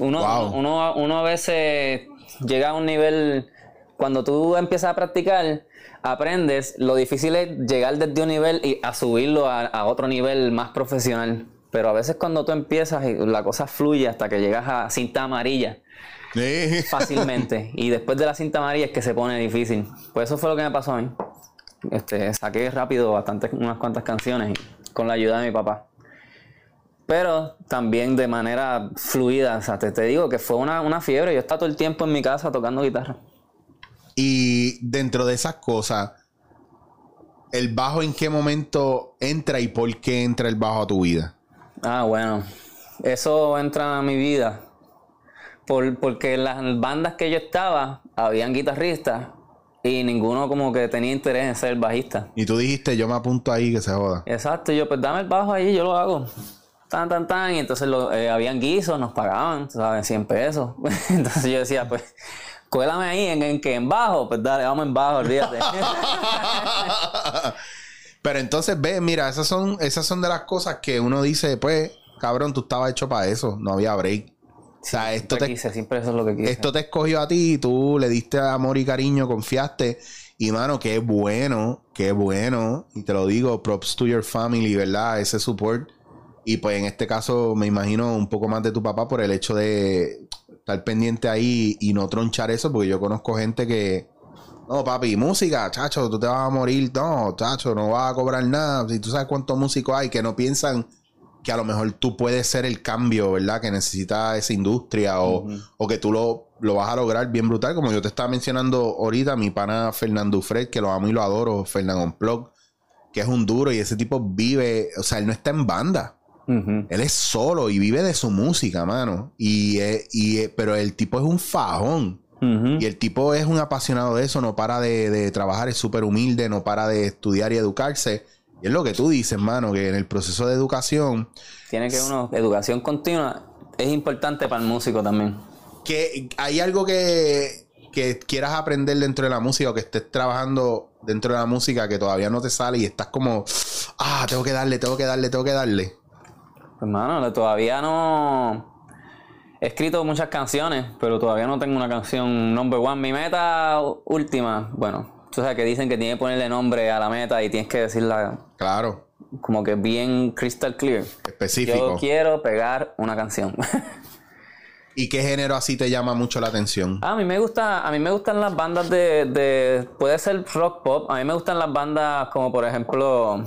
Uno, Wow. uno, uno a veces llega a un nivel, cuando tú empiezas a practicar, aprendes, lo difícil es llegar desde un nivel y a subirlo a, a otro nivel más profesional. Pero a veces cuando tú empiezas y la cosa fluye hasta que llegas a cinta amarilla Sí. fácilmente. y después de la cinta amarilla es que se pone difícil. Pues eso fue lo que me pasó a mí. Este, saqué rápido bastantes, unas cuantas canciones con la ayuda de mi papá. Pero también de manera fluida. O sea, te, te digo que fue una, una fiebre. Yo estaba todo el tiempo en mi casa tocando guitarra. Y dentro de esas cosas, ¿el bajo en qué momento entra y por qué entra el bajo a tu vida? Ah, bueno. Eso entra a mi vida. Por, porque en las bandas que yo estaba, habían guitarristas y ninguno como que tenía interés en ser bajista. Y tú dijiste, yo me apunto ahí que se joda. Exacto, y yo pues dame el bajo ahí, yo lo hago. Tan, tan, tan. Y entonces lo, eh, habían guisos, nos pagaban, ¿sabes? 100 pesos. entonces yo decía, pues, cuélame ahí en, en que en bajo. Pues dale, vamos en bajo, olvídate. Pero entonces, ve, mira, esas son, esas son de las cosas que uno dice, pues, cabrón, tú estabas hecho para eso, no había break. O sea, esto te, quise, siempre eso es lo que quise. esto te escogió a ti, tú le diste amor y cariño, confiaste. Y mano, qué bueno, qué bueno. Y te lo digo, props to your family, ¿verdad? Ese support. Y pues en este caso me imagino un poco más de tu papá por el hecho de estar pendiente ahí y no tronchar eso, porque yo conozco gente que, no, papi, música, chacho, tú te vas a morir, no, chacho, no vas a cobrar nada. Si tú sabes cuántos músicos hay que no piensan que a lo mejor tú puedes ser el cambio, ¿verdad? Que necesita esa industria o, o que tú lo, lo vas a lograr bien brutal. Como yo te estaba mencionando ahorita, mi pana Fernando Fred, que lo amo y lo adoro, Fernando Unplug, que es un duro y ese tipo vive, o sea, él no está en banda. Él es solo y vive de su música, mano. Y, eh, y, eh, pero el tipo es un fajón. Y el tipo es un apasionado de eso, no para de, de trabajar, es súper humilde, no para de estudiar y educarse. Y es lo que tú dices, mano, que en el proceso de educación. Tiene que uno, educación continua es importante para el músico también. Que hay algo que, que quieras aprender dentro de la música o que estés trabajando dentro de la música que todavía no te sale y estás como, ah, tengo que darle, tengo que darle, tengo que darle. Pues, mano, todavía no. He escrito muchas canciones, pero todavía no tengo una canción number one. Mi meta última, bueno, tú sabes que dicen que tienes que ponerle nombre a la meta y tienes que decirla. Claro. Como que bien crystal clear. Específico. Yo quiero pegar una canción. ¿Y qué género así te llama mucho la atención? A mí me gusta, a mí me gustan las bandas de, de puede ser rock pop. A mí me gustan las bandas como por ejemplo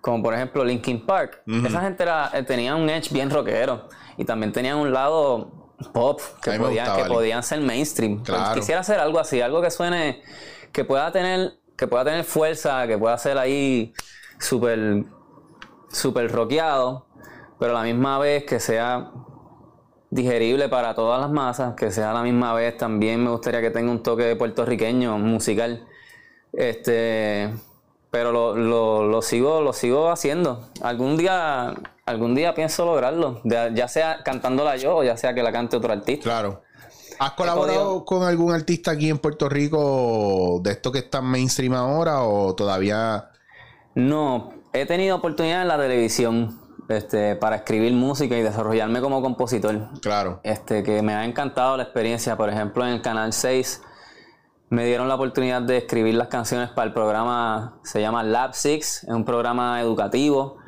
como por ejemplo Linkin Park. Esa gente era, eh, tenía un edge bien rockero y también tenían un lado pop que, podían, que podían ser mainstream. Pues quisiera hacer algo así, algo que suene, que pueda tener, que pueda tener fuerza, que pueda ser ahí súper, súper rockeado, pero a la misma vez que sea digerible para todas las masas, que sea a la misma vez también me gustaría que tenga un toque puertorriqueño musical. Este, pero lo, lo, lo, sigo lo sigo haciendo. Algún día algún día pienso lograrlo, ya sea cantándola yo o ya sea que la cante otro artista. Claro. ¿Has colaborado con algún artista aquí en Puerto Rico de esto que está mainstream ahora o todavía? No, he tenido oportunidad en la televisión este, para escribir música y desarrollarme como compositor. Claro. Este, que me ha encantado la experiencia. Por ejemplo, en el Canal 6 me dieron la oportunidad de escribir las canciones para el programa, se llama Lab 6, es un programa educativo.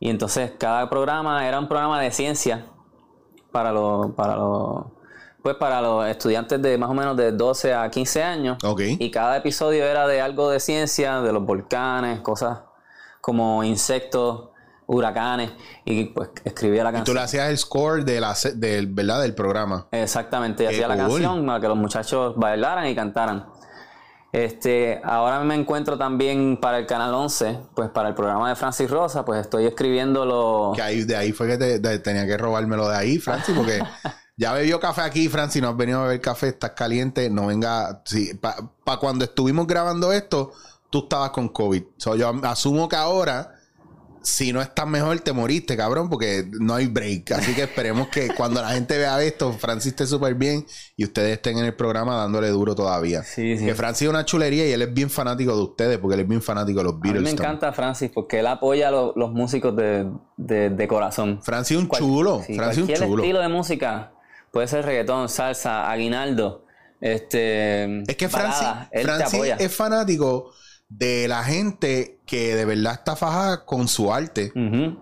Y entonces cada programa era un programa de ciencia para los, para los, pues para los estudiantes de más o menos de 12 a 15 años. Y cada episodio era de algo de ciencia, de los volcanes, cosas como insectos, huracanes y pues escribía la canción. Y tú le hacías el score de la, del, ¿verdad? del programa. Exactamente, y hacía la canción para que los muchachos bailaran y cantaran. Este, ahora me encuentro también para el Canal 11, pues para el programa de Francis Rosa, pues estoy escribiendo lo... Que ahí, de ahí fue que te, tenía que robármelo de ahí, Francis, porque ya bebió café aquí, Francis, no has venido a beber café, estás caliente, no venga... Sí, para cuando estuvimos grabando esto, tú estabas con COVID. yo asumo que ahora si no estás mejor, te moriste, cabrón, porque no hay break. Así que esperemos que cuando la gente vea esto, Francis esté súper bien y ustedes estén en el programa dándole duro todavía. Sí, sí. Que Francis es una chulería y él es bien fanático de ustedes, porque él es bien fanático de los Beatles. A mí me encanta Francis porque él apoya a los, músicos de, corazón. Francis es un chulo. Francis un chulo. estilo de música puede ser reggaetón, salsa, aguinaldo. Este, es que Francis, Francis es fanático de la gente que de verdad está fajada con su arte.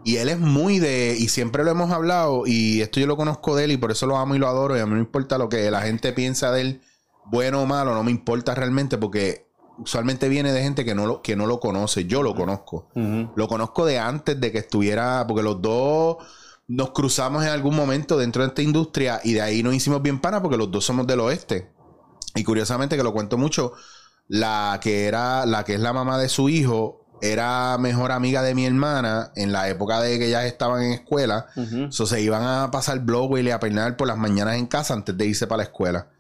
Y él es muy de, y siempre lo hemos hablado, y esto yo lo conozco de él y por eso lo amo y lo adoro, y a mí no me importa lo que la gente piensa de él, bueno o malo, no me importa realmente porque usualmente viene de gente que no lo, que no lo conoce, yo lo conozco. Lo conozco de antes de que estuviera, porque los dos nos cruzamos en algún momento dentro de esta industria y de ahí nos hicimos bien pana porque los dos somos del oeste. Y curiosamente que lo cuento mucho, la que era, la que es la mamá de su hijo, era mejor amiga de mi hermana en la época de que ellas estaban en escuela. Uh se iban a pasar blog y a peinar por las mañanas en casa antes de irse para la escuela.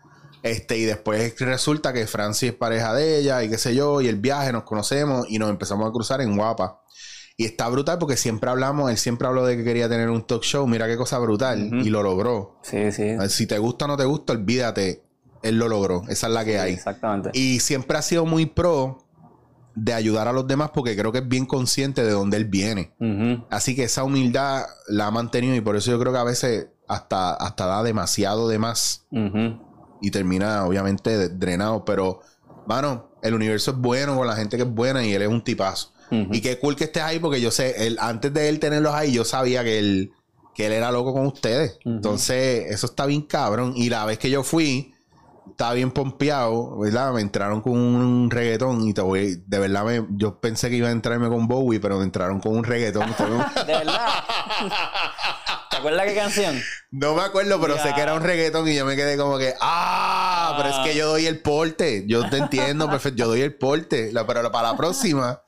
Este, y después resulta que Francis es pareja de ella y qué sé yo, y el viaje nos conocemos y nos empezamos a cruzar en Guapa. Y está brutal porque siempre hablamos, él siempre habló de que quería tener un talk show, mira qué cosa brutal, y lo logró. Sí, sí. Si te gusta o no te gusta, olvídate, él lo logró. Esa es la que hay. Exactamente. Y siempre ha sido muy pro de ayudar a los demás porque creo que es bien consciente de dónde él viene. Así que esa humildad la ha mantenido y por eso yo creo que a veces hasta, hasta da demasiado de más y termina obviamente drenado. Pero, mano, el universo es bueno con la gente que es buena y él es un tipazo. Y qué cool que estés ahí porque yo sé, él, antes de él tenerlos ahí, yo sabía que él, que él era loco con ustedes. Entonces, eso está bien cabrón. Y la vez que yo fui estaba bien pompeado, ¿verdad? Me entraron con un reggaetón y te voy, de verdad me, yo pensé que iba a entrarme con Bowie, pero me entraron con un reggaetón. ¿De verdad? ¿Te acuerdas qué canción? No me acuerdo, pero sé que era un reggaetón y yo me quedé como que, ah, pero es que yo doy el porte. Yo te entiendo perfecto, yo doy el porte. pero para la próxima,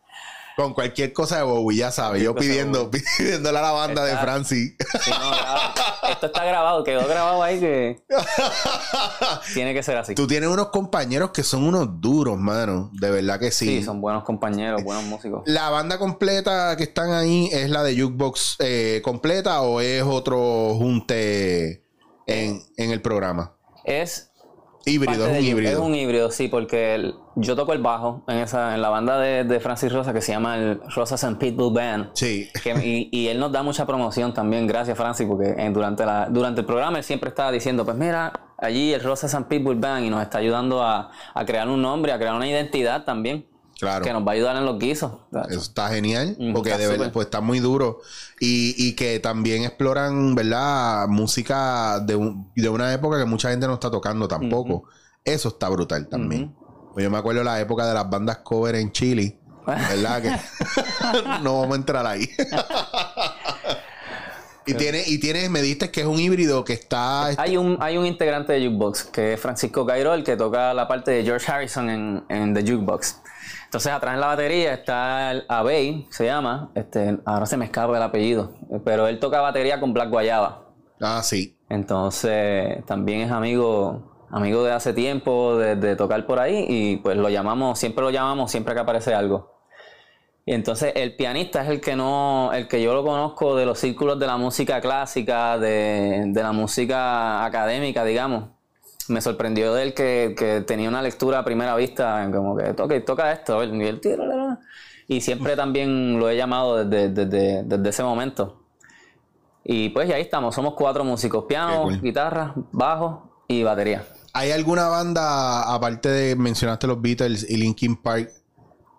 Con cualquier cosa de Bowie, ya sabes. Yo pidiendo, pidiéndole a la banda de Francis. Esto está grabado, quedó grabado ahí que. Tiene que ser así. Tú tienes unos compañeros que son unos duros, mano. De verdad que sí. Sí, son buenos compañeros, buenos músicos. ¿La banda completa que están ahí es la de Jukebox eh, completa o es otro junte en, en el programa? Es Híbrido, es un híbrido. Es un híbrido, sí, porque yo toco el bajo en esa en la banda de, Francis Rosa que se llama el Rosas and Pitbull Band. Sí. y, él nos da mucha promoción también, gracias Francis, porque durante, la, durante el programa él siempre estaba diciendo, pues mira, allí el Rosas and Pitbull Band y nos está ayudando a, a crear un nombre, a crear una identidad también. Claro. Que nos va a ayudar en los guisos. Eso está genial, porque de verdad, pues está muy duro. Y, y, que también exploran, ¿verdad? Música de, de, una época que mucha gente no está tocando tampoco. Eso está brutal también. pues yo me acuerdo la época de las bandas cover en Chile. ¿Verdad? que no vamos a entrar ahí. y tiene, y tiene, me diste que es un híbrido que está. Hay un, hay un integrante de Jukebox, que es Francisco Cairo, el que toca la parte de George Harrison en, en The Jukebox. Entonces, atrás en la batería está el Abey, se llama. Este, ahora se me escapa el apellido. Pero él toca batería con Black Guayaba. Ah, sí. Entonces, también es amigo, amigo de hace tiempo, de, tocar por ahí. Y pues lo llamamos, siempre lo llamamos, siempre que aparece algo. Y entonces el pianista es el que no, el que yo lo conozco de los círculos de la música clásica, de, de la música académica, digamos me sorprendió de él que, tenía una lectura a primera vista, como que toca, toca esto, y el y siempre también lo he llamado desde, ese momento. Y pues ahí estamos, somos cuatro músicos, piano, guitarra, bajo y batería. ¿Hay alguna banda, aparte de mencionaste los Beatles y Linkin Park,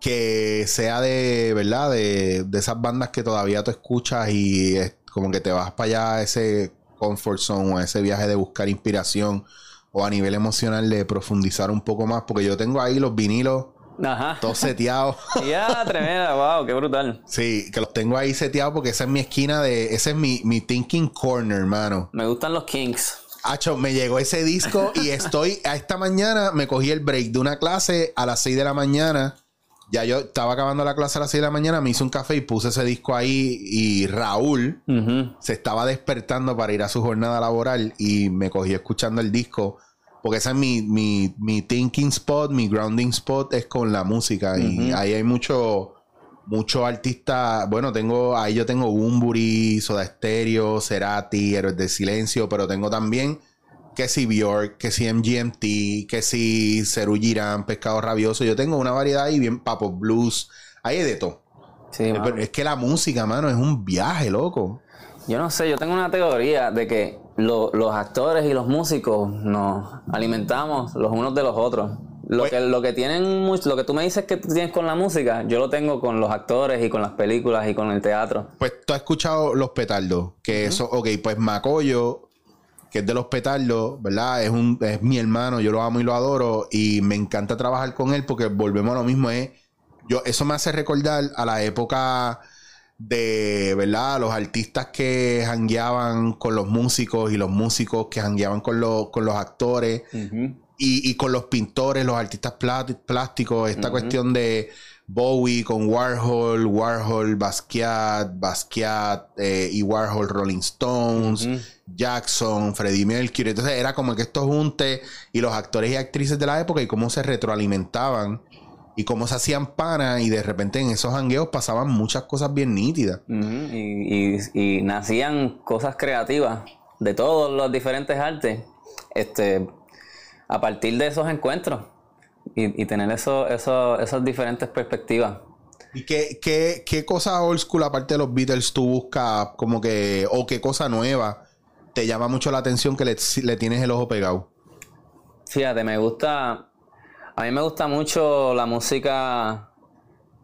que sea de, ¿verdad? De, de esas bandas que todavía tú escuchas y es como que te vas para allá a ese comfort zone o a ese viaje de buscar inspiración o a nivel emocional de profundizar un poco más, porque yo tengo ahí los vinilos Ajá. todos seteados. ya, tremenda, wow, qué brutal. Sí, que los tengo ahí seteados porque esa es mi esquina de, ese es mi, mi thinking corner, hermano. Me gustan los Kings. Hacho, me llegó ese disco y estoy, a esta mañana me cogí el break de una clase a las 6 de la mañana. Ya yo estaba acabando la clase a las 6 de la mañana, me hice un café y puse ese disco ahí y Raúl se estaba despertando para ir a su jornada laboral y me cogí escuchando el disco porque ese es mi, mi, mi thinking spot, mi grounding spot es con la música y ahí hay mucho muchos artistas, bueno, tengo ahí yo tengo Bumburi, Soda Stereo, Cerati, Héroes del Silencio, pero tengo también que si Bjork, que si MGMT, que si Ceru Girán, Pescado Rabioso. Yo tengo una variedad ahí bien Papo Blues. Hay de todo. Sí, es que la música, mano, es un viaje, loco. Yo no sé, yo tengo una teoría de que los actores y los músicos nos alimentamos los unos de los otros. Lo pues que, lo que tienen lo que tú me dices que tú tienes con la música, yo lo tengo con los actores y con las películas y con el teatro. Pues tú has escuchado Los Petardos, que eso, ok, pues Macoyo que es de los petardos, ¿verdad? Es, un, es mi hermano, yo lo amo y lo adoro y me encanta trabajar con él porque volvemos a lo mismo, es, yo, eso me hace recordar a la época de, ¿verdad? Los artistas que jangueaban con los músicos y los músicos que jangueaban con los, con los actores y, con los pintores, los artistas plásticos, esta cuestión de Bowie con Warhol, Warhol, Basquiat, Basquiat eh, y Warhol Rolling Stones, Jackson, Freddie Mercury. Entonces era como que estos juntes y los actores y actrices de la época y cómo se retroalimentaban y cómo se hacían panas y de repente en esos hangueos pasaban muchas cosas bien nítidas. y, nacían cosas creativas de todos los diferentes artes este, a partir de esos encuentros y, tener eso, eso, esas diferentes perspectivas. ¿Y qué, qué, qué cosa old school, aparte de los Beatles, tú buscas como que, o qué cosa nueva te llama mucho la atención que le, le tienes el ojo pegado? Fíjate, me gusta, a mí me gusta mucho la música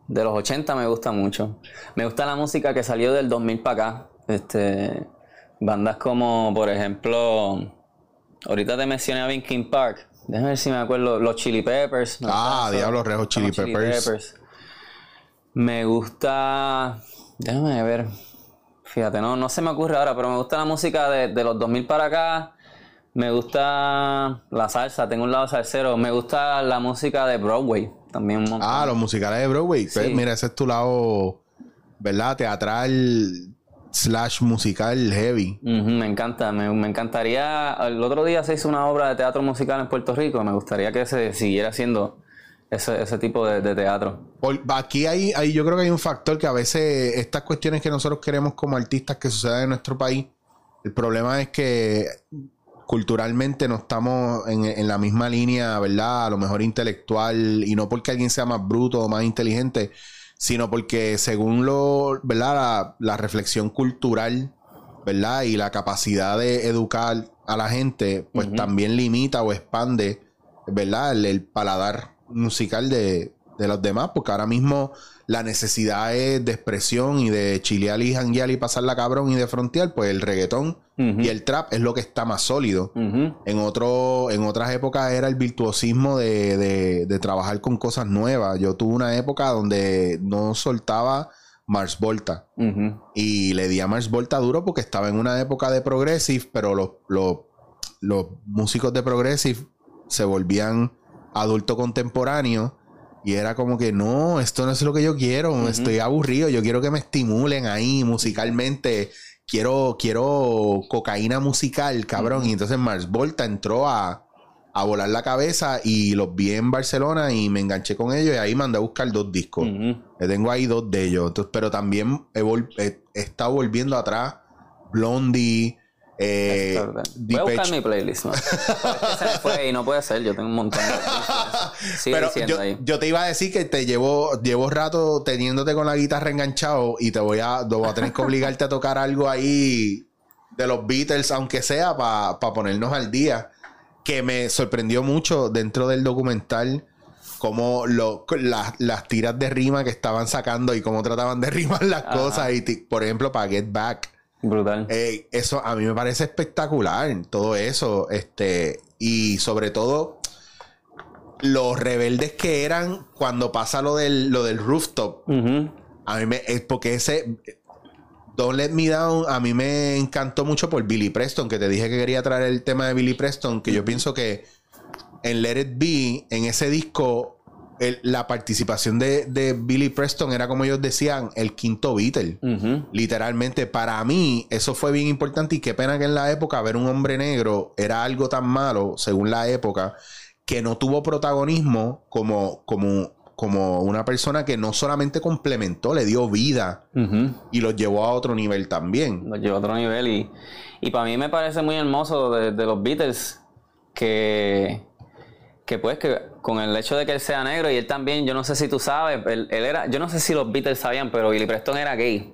de los 80, me gusta mucho. Me gusta la música que salió del 2000 para acá. Este, bandas como, por ejemplo, ahorita te mencioné a Vinkin Park. Déjame ver si me acuerdo. Los Chili Peppers. Ah, Diablo Rejo Chili, Peppers. Me gusta. Déjame ver. Fíjate, no, no se me ocurre ahora, pero me gusta la música de, los 2000 para acá. Me gusta la salsa, tengo un lado salsero. Me gusta la música de Broadway también. Un ah, los musicales de Broadway. Pues, mira, ese es tu lado, ¿verdad? Teatral slash musical heavy. me encanta, me, encantaría. El otro día se hizo una obra de teatro musical en Puerto Rico. Me gustaría que se siguiera haciendo ese, ese tipo de, teatro. aquí hay, hay, yo creo que hay un factor que a veces estas cuestiones que nosotros queremos como artistas que sucedan en nuestro país, el problema es que culturalmente no estamos en, la misma línea, ¿verdad? A lo mejor intelectual, y no porque alguien sea más bruto o más inteligente, sino porque según lo, ¿verdad? La, reflexión cultural, ¿verdad? Y la capacidad de educar a la gente, pues también limita o expande, ¿verdad? el paladar musical de, de los demás, porque ahora mismo la necesidad es de expresión y de chilear y janguear y pasarla cabrón y de frontear, pues el reggaetón y el trap es lo que está más sólido. en, otro, en otras épocas era el virtuosismo de, de, trabajar con cosas nuevas. Yo tuve una época donde no soltaba Mars Volta y le di a Mars Volta duro porque estaba en una época de progressive, pero los, los, los músicos de progressive se volvían adulto contemporáneo y era como que no, esto no es lo que yo quiero, estoy aburrido, yo quiero que me estimulen ahí musicalmente, quiero, quiero cocaína musical, cabrón. Y entonces Mars Volta entró a, volar la cabeza y los vi en Barcelona y me enganché con ellos y ahí mandé a buscar dos discos. Tengo ahí dos de ellos, entonces, pero también he, he estado volviendo atrás. Blondie, eh, Voy a buscar mi playlist. ¿no? se fue y no puede ser. Yo tengo un montón de. Pero yo, te iba a decir que te llevo, llevo rato teniéndote con la guitarra enganchado y te voy a, voy a tener que obligarte a tocar algo ahí de los Beatles, aunque sea para ponernos al día. Que me sorprendió mucho dentro del documental como lo, las tiras de rima que estaban sacando y cómo trataban de rimar las cosas. Y por ejemplo, para Get Back Brutal. Eh, eso a mí me parece espectacular, todo eso. Este, y sobre todo, los rebeldes que eran cuando pasa lo del, lo del rooftop. A mí me. Es porque ese. Don't Let Me Down a mí me encantó mucho por Billy Preston, que te dije que quería traer el tema de Billy Preston, que yo pienso que en Let It Be, en ese disco, la participación de, Billy Preston era como ellos decían, el quinto Beatle. Literalmente, para mí, eso fue bien importante y qué pena que en la época ver un hombre negro era algo tan malo, según la época, que no tuvo protagonismo como, como, como una persona que no solamente complementó, le dio vida y lo llevó a otro nivel también. Lo llevó a otro nivel y, y para mí me parece muy hermoso de los Beatles que que pues que con el hecho de que él sea negro y él también, yo no sé si tú sabes, él, era, yo no sé si los Beatles sabían, pero Billy Preston era gay.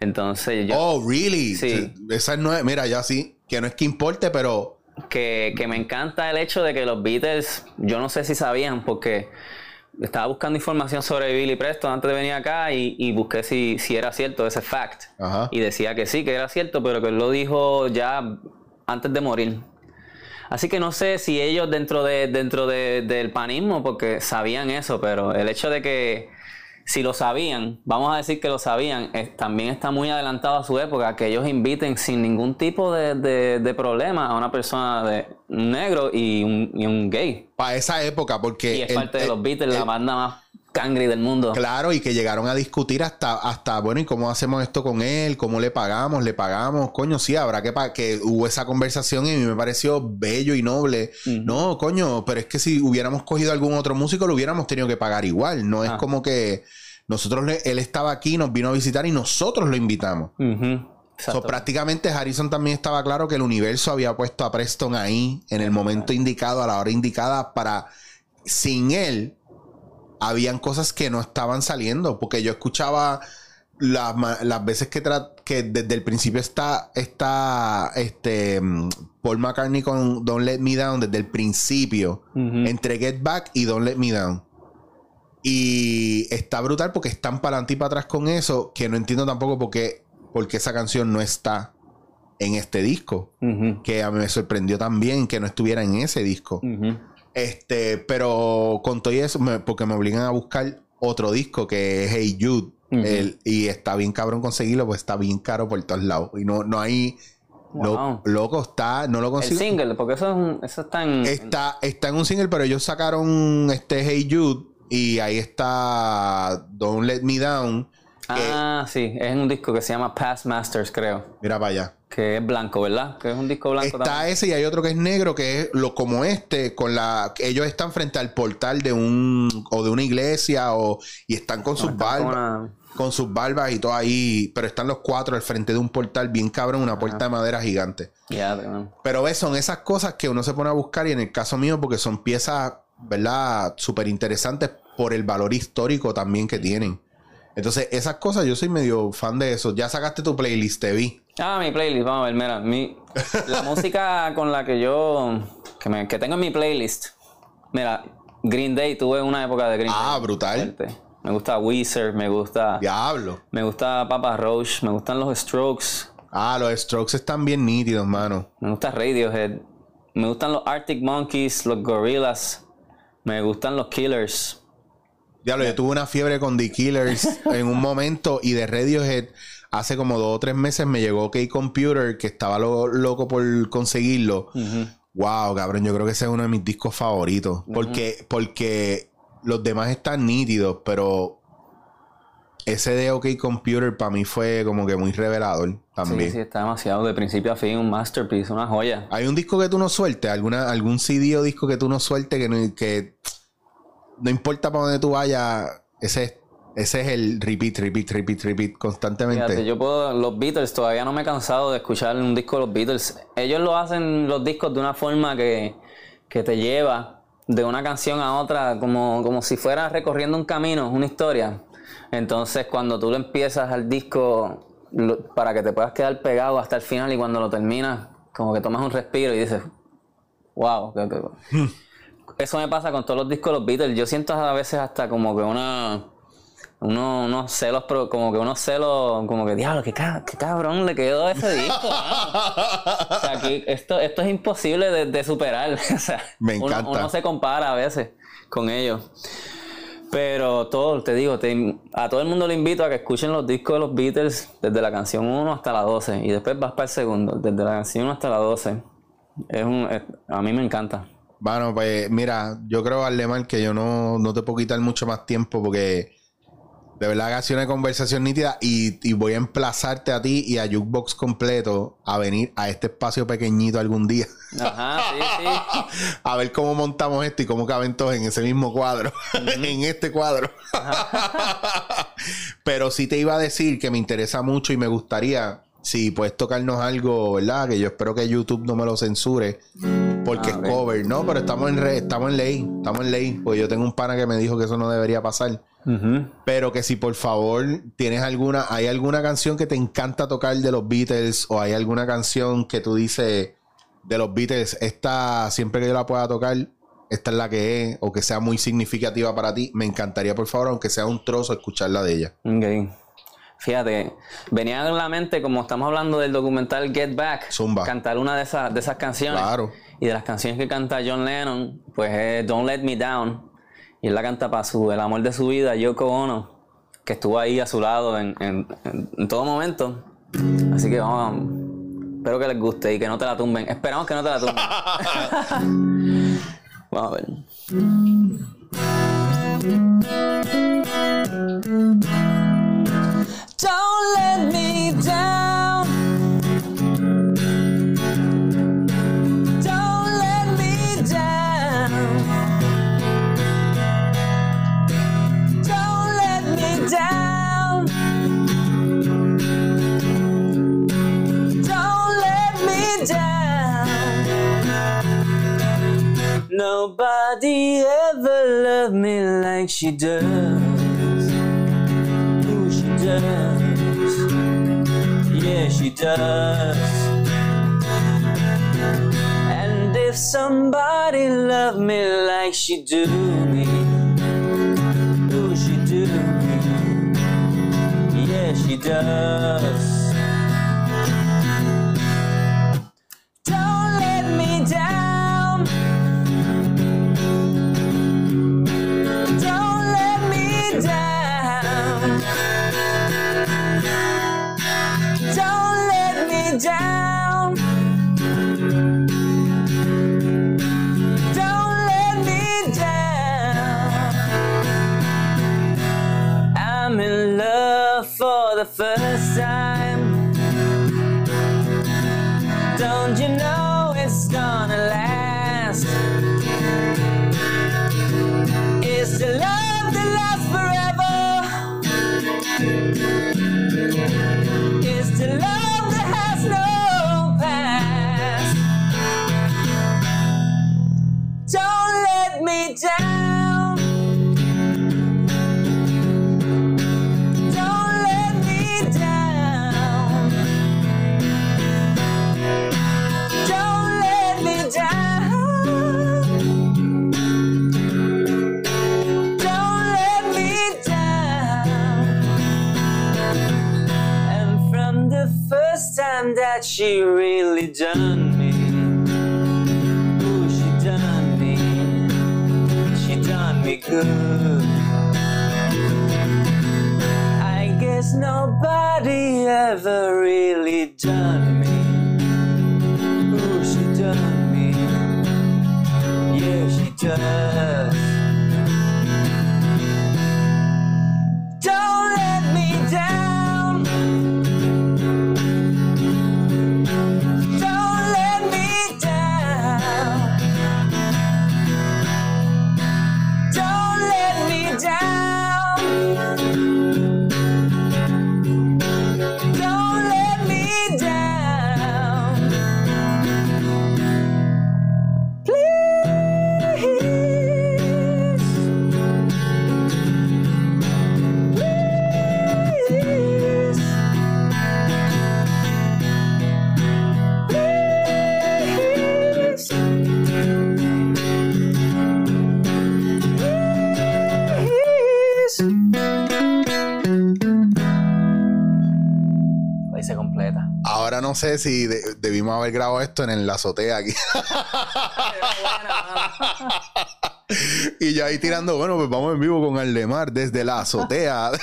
Entonces yo... Oh, really? Sí. Esa no es, mira, ya sí, que no es que importe, pero... Que, me encanta el hecho de que los Beatles, yo no sé si sabían, porque estaba buscando información sobre Billy Preston antes de venir acá y, busqué si, si, era cierto ese fact. Y decía que sí, que era cierto, pero que él lo dijo ya antes de morir. Así que no sé si ellos dentro de dentro del panismo, porque sabían eso, pero el hecho de que si lo sabían, vamos a decir que lo sabían, también está muy adelantado a su época, que ellos inviten sin ningún tipo de, problema a una persona de negro y un, gay. Para esa época, porque... Y es parte de los Beatles, la banda más cangri del mundo. Claro, y que llegaron a discutir hasta, hasta, bueno, ¿y cómo hacemos esto con él? ¿Cómo le pagamos? ¿Le pagamos? Coño, sí, habrá que que hubo esa conversación y a mí me pareció bello y noble. No, coño, pero es que si hubiéramos cogido algún otro músico, lo hubiéramos tenido que pagar igual. No es ah. como que nosotros, él estaba aquí, nos vino a visitar y nosotros lo invitamos. prácticamente Harrison también estaba claro que el universo había puesto a Preston ahí en el momento indicado, a la hora indicada, para sin él habían cosas que no estaban saliendo, porque yo escuchaba las, veces que, que desde el principio está, está este, Paul McCartney con Don't Let Me Down, desde el principio, entre Get Back y Don't Let Me Down. Y está brutal porque están para adelante y para atrás con eso, que no entiendo tampoco por qué, esa canción no está en este disco, que a mí me sorprendió también que no estuviera en ese disco. Este, pero con todo eso, porque me obligan a buscar otro disco que es Hey Jude. y está bien cabrón conseguirlo, pues está bien caro por todos lados. Y no, no hay Lo- Wow. loco, está, no lo El consigo. single, porque eso, es un- eso está en... Está, está en un single, pero ellos sacaron este Hey Jude y ahí está Don't Let Me Down. Ah, sí, es un disco que se llama Past Masters, creo. Mira para allá. Que es blanco, ¿verdad? Que es un disco blanco Está también. ese y hay otro que es negro, que es lo como este, con la. Ellos están frente al portal de un. o de una iglesia, o. y están con sus Está como barbas. una- Con sus barbas y todo ahí. Pero están los cuatro al frente de un portal bien cabrón, una puerta de madera gigante. Ya, bueno. Pero ves, son esas cosas que uno se pone a buscar, y en el caso mío, porque son piezas, ¿verdad? Súper interesantes por el valor histórico también que tienen. Entonces, esas cosas, yo soy medio fan de eso. Ya sacaste tu playlist, te vi. Ah, mi playlist, vamos a ver, mira, mi, la música con la que yo, que, me- que tengo en mi playlist, mira, Green Day, tuve una época de Green Ah, Day. brutal. fuerte. Me gusta Weezer, me gusta, Diablo. me gusta Papa Roach, me gustan los Strokes, Ah, los Strokes están bien nítidos, mano. me gusta Radiohead, me gustan los Arctic Monkeys, los Gorillaz, me gustan los Killers. Diablo, yo tuve una fiebre con The Killers en un momento y de Radiohead hace como dos o tres meses me llegó K-Computer que estaba lo- loco por conseguirlo. Wow, cabrón, yo creo que ese es uno de mis discos favoritos. Porque, porque los demás están nítidos, pero ese de OK Computer para mí fue como que muy revelador también. Sí, sí, está demasiado de principio a fin, un masterpiece, una joya. ¿Hay un disco que tú no sueltes? ¿Alguna, ¿Algún CD o disco que tú no sueltes que no, que no importa para dónde tú vayas? Ese es, ese es el repeat, repeat, repeat, repeat constantemente. Fíjate, yo puedo, los Beatles, todavía no me he cansado de escuchar un disco de los Beatles. Ellos lo hacen los discos de una forma que, que te lleva de una canción a otra, como, como si fuera recorriendo un camino, una historia. Entonces, cuando tú lo empiezas al disco, lo- para que te puedas quedar pegado hasta el final y cuando lo terminas, como que tomas un respiro y dices, wow. que- Eso me pasa con todos los discos de los Beatles. Yo siento a veces hasta como que una uno, unos celos, pero como que unos celos, como que, diablo, qué, qué cabrón le quedó ese disco. mano". o sea, aquí, esto, esto es imposible de, de superar. o sea, Me uno- encanta. Uno, se compara a veces con ellos. Pero todo, te digo, te- a todo el mundo le invito a que escuchen los discos de los Beatles desde la canción 1 hasta la 12 y después vas para el segundo, desde la canción 1 hasta la 12. Es un, es- a mí me encanta. Bueno, pues mira, yo creo, Alemán, que yo no, no te puedo quitar mucho más tiempo porque de verdad que ha sido una conversación nítida y, y voy a emplazarte a ti y a Jukebox completo a venir a este espacio pequeñito algún día Ajá, sí, sí. a ver cómo montamos esto y cómo caben todos en ese mismo cuadro, en este cuadro. Pero sí te iba a decir que me interesa mucho y me gustaría si puedes tocarnos algo, ¿verdad? Que yo espero que YouTube no me lo censure porque es cover, ¿no? Pero estamos en re- estamos en ley, estamos en ley, porque yo tengo un pana que me dijo que eso no debería pasar. Pero que si por favor tienes alguna, hay alguna canción que te encanta tocar de los Beatles o hay alguna canción que tú dices de los Beatles, esta siempre que yo la pueda tocar, esta es la que es o que sea muy significativa para ti, me encantaría por favor, aunque sea un trozo, escucharla de ella. Ok. Fíjate, venía en la mente, como estamos hablando del documental Get Back, Zumba. cantar una de esas, de esas canciones. Claro. Y de las canciones que canta John Lennon, pues es Don't Let Me Down. Y él la canta para su, el amor de su vida, Yoko Ono, que estuvo ahí a su lado en, en- en- todo momento. Así que vamos, espero que les guste y que no te la tumben. Esperamos que no te la tumben. vamos a ver. Don't let me down. Nobody ever loved me like she does. Ooh, she does. Yeah, she does. And if somebody loved me like she do me, ooh, she do me. Yeah, she does. That she really done me, ooh, she done me, she done me good. I guess nobody ever really done me. Ooh, she done me. Yeah, she does. Sé si de- debimos haber grabado esto en la azotea aquí. Y yo ahí tirando, bueno, pues vamos en vivo con Aldemar desde la azotea.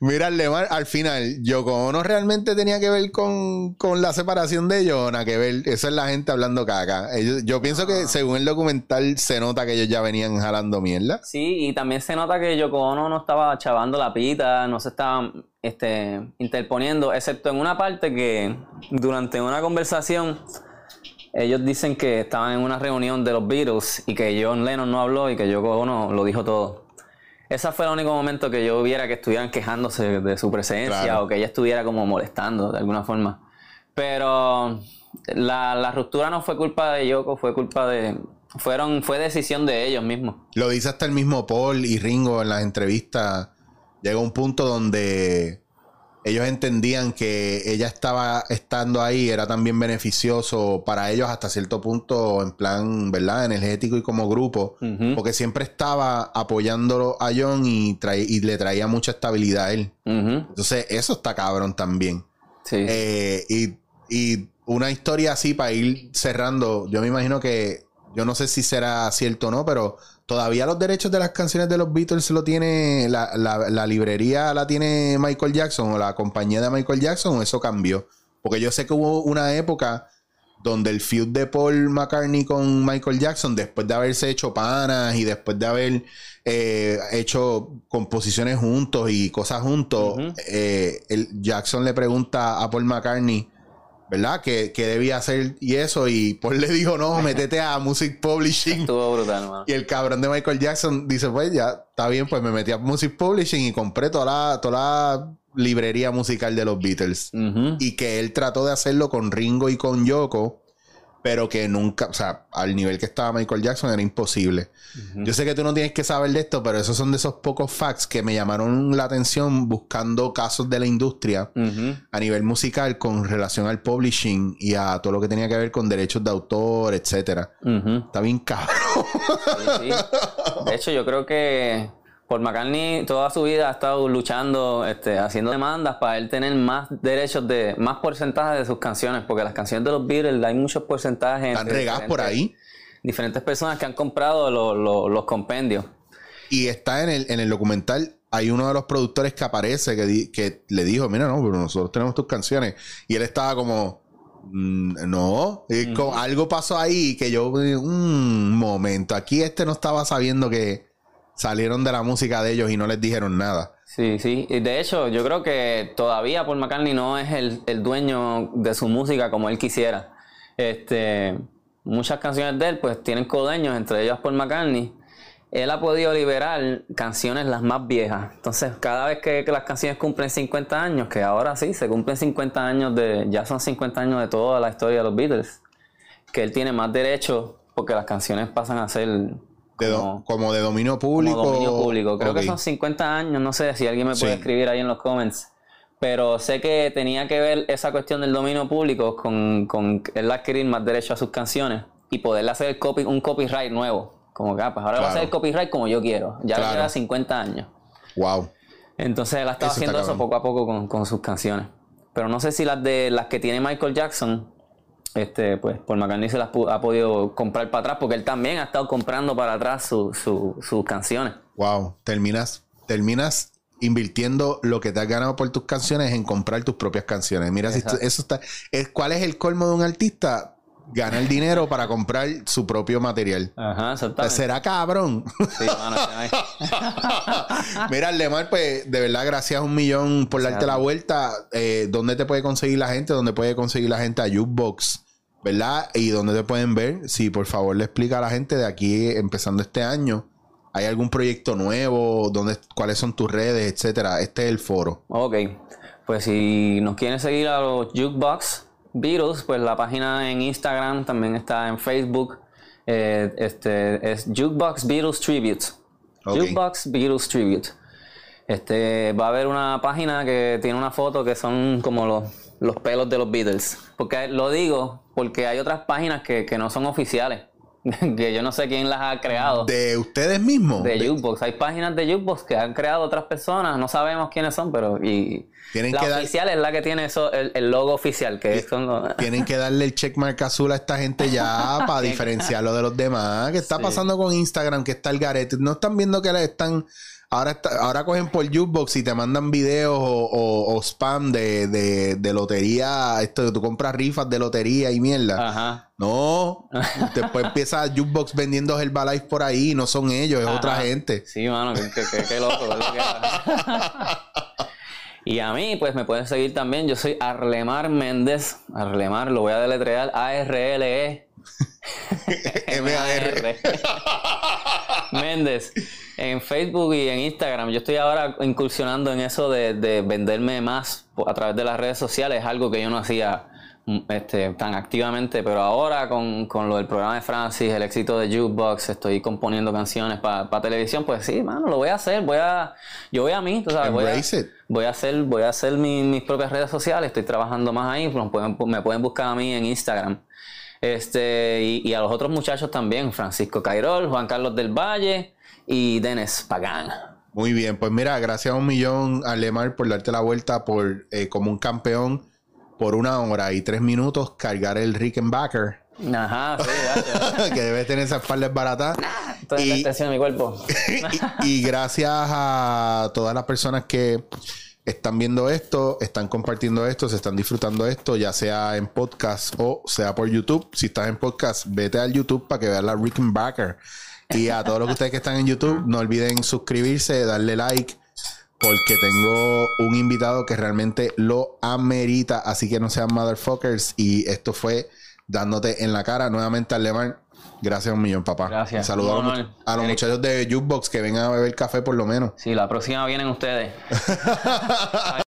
Mira, Aldemar, al final, Yoko Ono realmente tenía que ver con, con la separación de ellos, nada que ver. Eso es la gente hablando caca. Ellos- yo pienso que según el documental se nota que ellos ya venían jalando mierda. Sí, y también se nota que Yoko Ono no estaba chavando la pita, no se estaba este, interponiendo, excepto en una parte que durante una conversación ellos dicen que estaban en una reunión de los Beatles y que John Lennon no habló y que Yoko Ono lo dijo todo. Ese fue el único momento que yo viera que estuvieran quejándose de su presencia Claro. o que ella estuviera como molestando de alguna forma. Pero la, la ruptura no fue culpa de Yoko, fue culpa de... Fueron, fue decisión de ellos mismos. Lo dice hasta el mismo Paul y Ringo en las entrevistas. Llega un punto donde ellos entendían que ella estaba estando ahí, era también beneficioso para ellos hasta cierto punto, en plan, ¿verdad? Energético y como grupo, porque siempre estaba apoyándolo a John y, y le traía mucha estabilidad a él. Entonces, eso está cabrón también. Sí. Eh, y, y una historia así para ir cerrando, yo me imagino que, yo no sé si será cierto o no, pero todavía los derechos de las canciones de los Beatles lo tiene, la, la- la librería la tiene Michael Jackson o la compañía de Michael Jackson o eso cambió. Porque yo sé que hubo una época donde el feud de Paul McCartney con Michael Jackson, después de haberse hecho panas y después de haber eh, hecho composiciones juntos y cosas juntos, eh, el Jackson le pregunta a Paul McCartney, ¿verdad? ¿Qué, qué debía hacer y eso? Y Paul le dijo, no, métete a Music Publishing. Estuvo brutal. Y el cabrón de Michael Jackson dice, pues ya, está bien, pues me metí a Music Publishing y compré toda la, toda la librería musical de los Beatles. Y que él trató de hacerlo con Ringo y con Yoko, pero que nunca, o sea, al nivel que estaba Michael Jackson era imposible. Yo sé que tú no tienes que saber de esto, pero esos son de esos pocos facts que me llamaron la atención buscando casos de la industria a nivel musical con relación al publishing y a todo lo que tenía que ver con derechos de autor, etcétera. Está bien cabrón. Sí, sí. De hecho, yo creo que Paul McCartney toda su vida ha estado luchando, este, haciendo demandas para él tener más derechos de, más porcentaje de sus canciones, porque las canciones de los Beatles hay muchos porcentajes. Están regadas por ahí. Diferentes personas que han comprado lo- lo- los compendios. Y está en el, en el documental. Hay uno de los productores que aparece que, di- que le dijo: Mira, no, pero nosotros tenemos tus canciones. Y él estaba como: "Mm, No, Y es como- algo pasó ahí que yo, un momento, aquí este no estaba sabiendo que, salieron de la música de ellos y no les dijeron nada. Sí, sí. Y de hecho, yo creo que todavía Paul McCartney no es el, el dueño de su música como él quisiera. Este, muchas canciones de él pues tienen codeños, entre ellos Paul McCartney. Él ha podido liberar canciones las más viejas. Entonces, cada vez que, que las canciones cumplen 50 años, que ahora sí, se cumplen 50 años de, ya son 50 años de toda la historia de los Beatles, que él tiene más derecho porque las canciones pasan a ser De do- como, de dominio público. como dominio público. Creo que son 50 años, no sé si alguien me puede Sí. escribir ahí en los comments. Pero sé que tenía que ver esa cuestión del dominio público con, con él adquirir más derecho a sus canciones y poderle hacer el copy, un copyright nuevo. Como que, ah, pues ahora voy a hacer el copyright como yo quiero. Ya Claro. lleva 50 años. Wow. Entonces él ha estado Eso haciendo eso poco a poco con, con sus canciones. Pero no sé si las de las que tiene Michael Jackson, este, pues por McCartney se las ha podido comprar para atrás, porque él también ha estado comprando para atrás su- su- sus canciones. Wow. Terminas, terminas invirtiendo lo que te has ganado por tus canciones en comprar tus propias canciones. Mira, si tú- eso está. es- ¿Cuál es el colmo de un artista? Ganar dinero para comprar su propio material. Ajá, exactamente. será cabrón. Sí, mano, man- Mira, Lemar, pues de verdad, gracias un millón por darte la vuelta. Eh, ¿Dónde te puede conseguir la gente? ¿Dónde puede conseguir la gente a Jukebox? ¿Verdad? Y dónde te pueden ver. Si por favor le explica a la gente de aquí empezando este año. ¿Hay algún proyecto nuevo? ¿Dónde, ¿Cuáles son tus redes? Etcétera. Este es el foro. Ok, pues si nos quieren seguir a los Jukebox Beatles, pues la página en Instagram también está en Facebook. eh, este es Jukebox Beatles Tribute. Jukebox Beatles Tribute. Este va a haber una página que tiene una foto que son como los, los pelos de los Beatles. Porque lo digo porque hay otras páginas que, que no son oficiales. que yo no sé quién las ha creado. ¿De ustedes mismos? De De- Jukebox. Hay páginas de Jukebox que han creado otras personas, no sabemos quiénes son, pero y Tienen la que dar- oficial es la que tiene eso, el, el logo oficial, que los- Tienen que darle el checkmark azul a esta gente ya para diferenciarlo de los demás. ¿Qué está Sí. pasando con Instagram? Que está el garete. No están viendo que le están. Ahora, está- ahora cogen por Jukebox y te mandan videos o, o- o spam de, de- de lotería. Esto, tú compras rifas de lotería y mierda. Ajá. No. Después empieza Jukebox vendiendo Herbalife por ahí. No son ellos, es Ajá. otra gente. Sí, mano, qué, qué- qué- loco. es lo que- y a mí, pues me pueden seguir también. Yo soy Arlemar Méndez. Arlemar, lo voy a deletrear. A-R-L-E. M-A-R. Méndez. En Facebook y en Instagram. Yo estoy ahora incursionando en eso de, de venderme más a través de las redes sociales. Es algo que yo no hacía mm, este, tan activamente. Pero ahora con, con lo del programa de Francis, el éxito de Jukebox, estoy componiendo canciones para televisión. Pues sí, mano, lo voy a hacer. Voy a, yo voy a mí, tú sabes. Voy a, voy hacer, voy a hacer mi- mis propias redes sociales. Estoy trabajando más ahí. pueden- me pueden buscar a mí en Instagram. Este, y, y a los otros muchachos también, Francisco Cairol, Juan Carlos del Valle y Denis Pagán. Muy bien, pues mira, gracias a un millón a Lemar por darte la vuelta por eh, como un campeón por una hora y tres minutos cargar el Rickenbacker, Ajá, sí, que debe tener esa espalda barata. Toda Y- la extensión de mi cuerpo. y, y gracias a todas las personas que están viendo esto, están compartiendo esto, se están disfrutando esto, ya sea en podcast o sea por YouTube. Si estás en podcast, vete al YouTube para que veas la Rickenbacker. Y a todos los que ustedes que están en YouTube, no olviden suscribirse, darle like, porque tengo un invitado que realmente lo amerita. Así que no sean motherfuckers. Y esto fue dándote en la cara nuevamente al Lemar. Gracias un millón, papá. Gracias. Saludos a, los, a los muchachos de Jukebox que vengan a beber café por lo menos. Sí, la próxima vienen ustedes.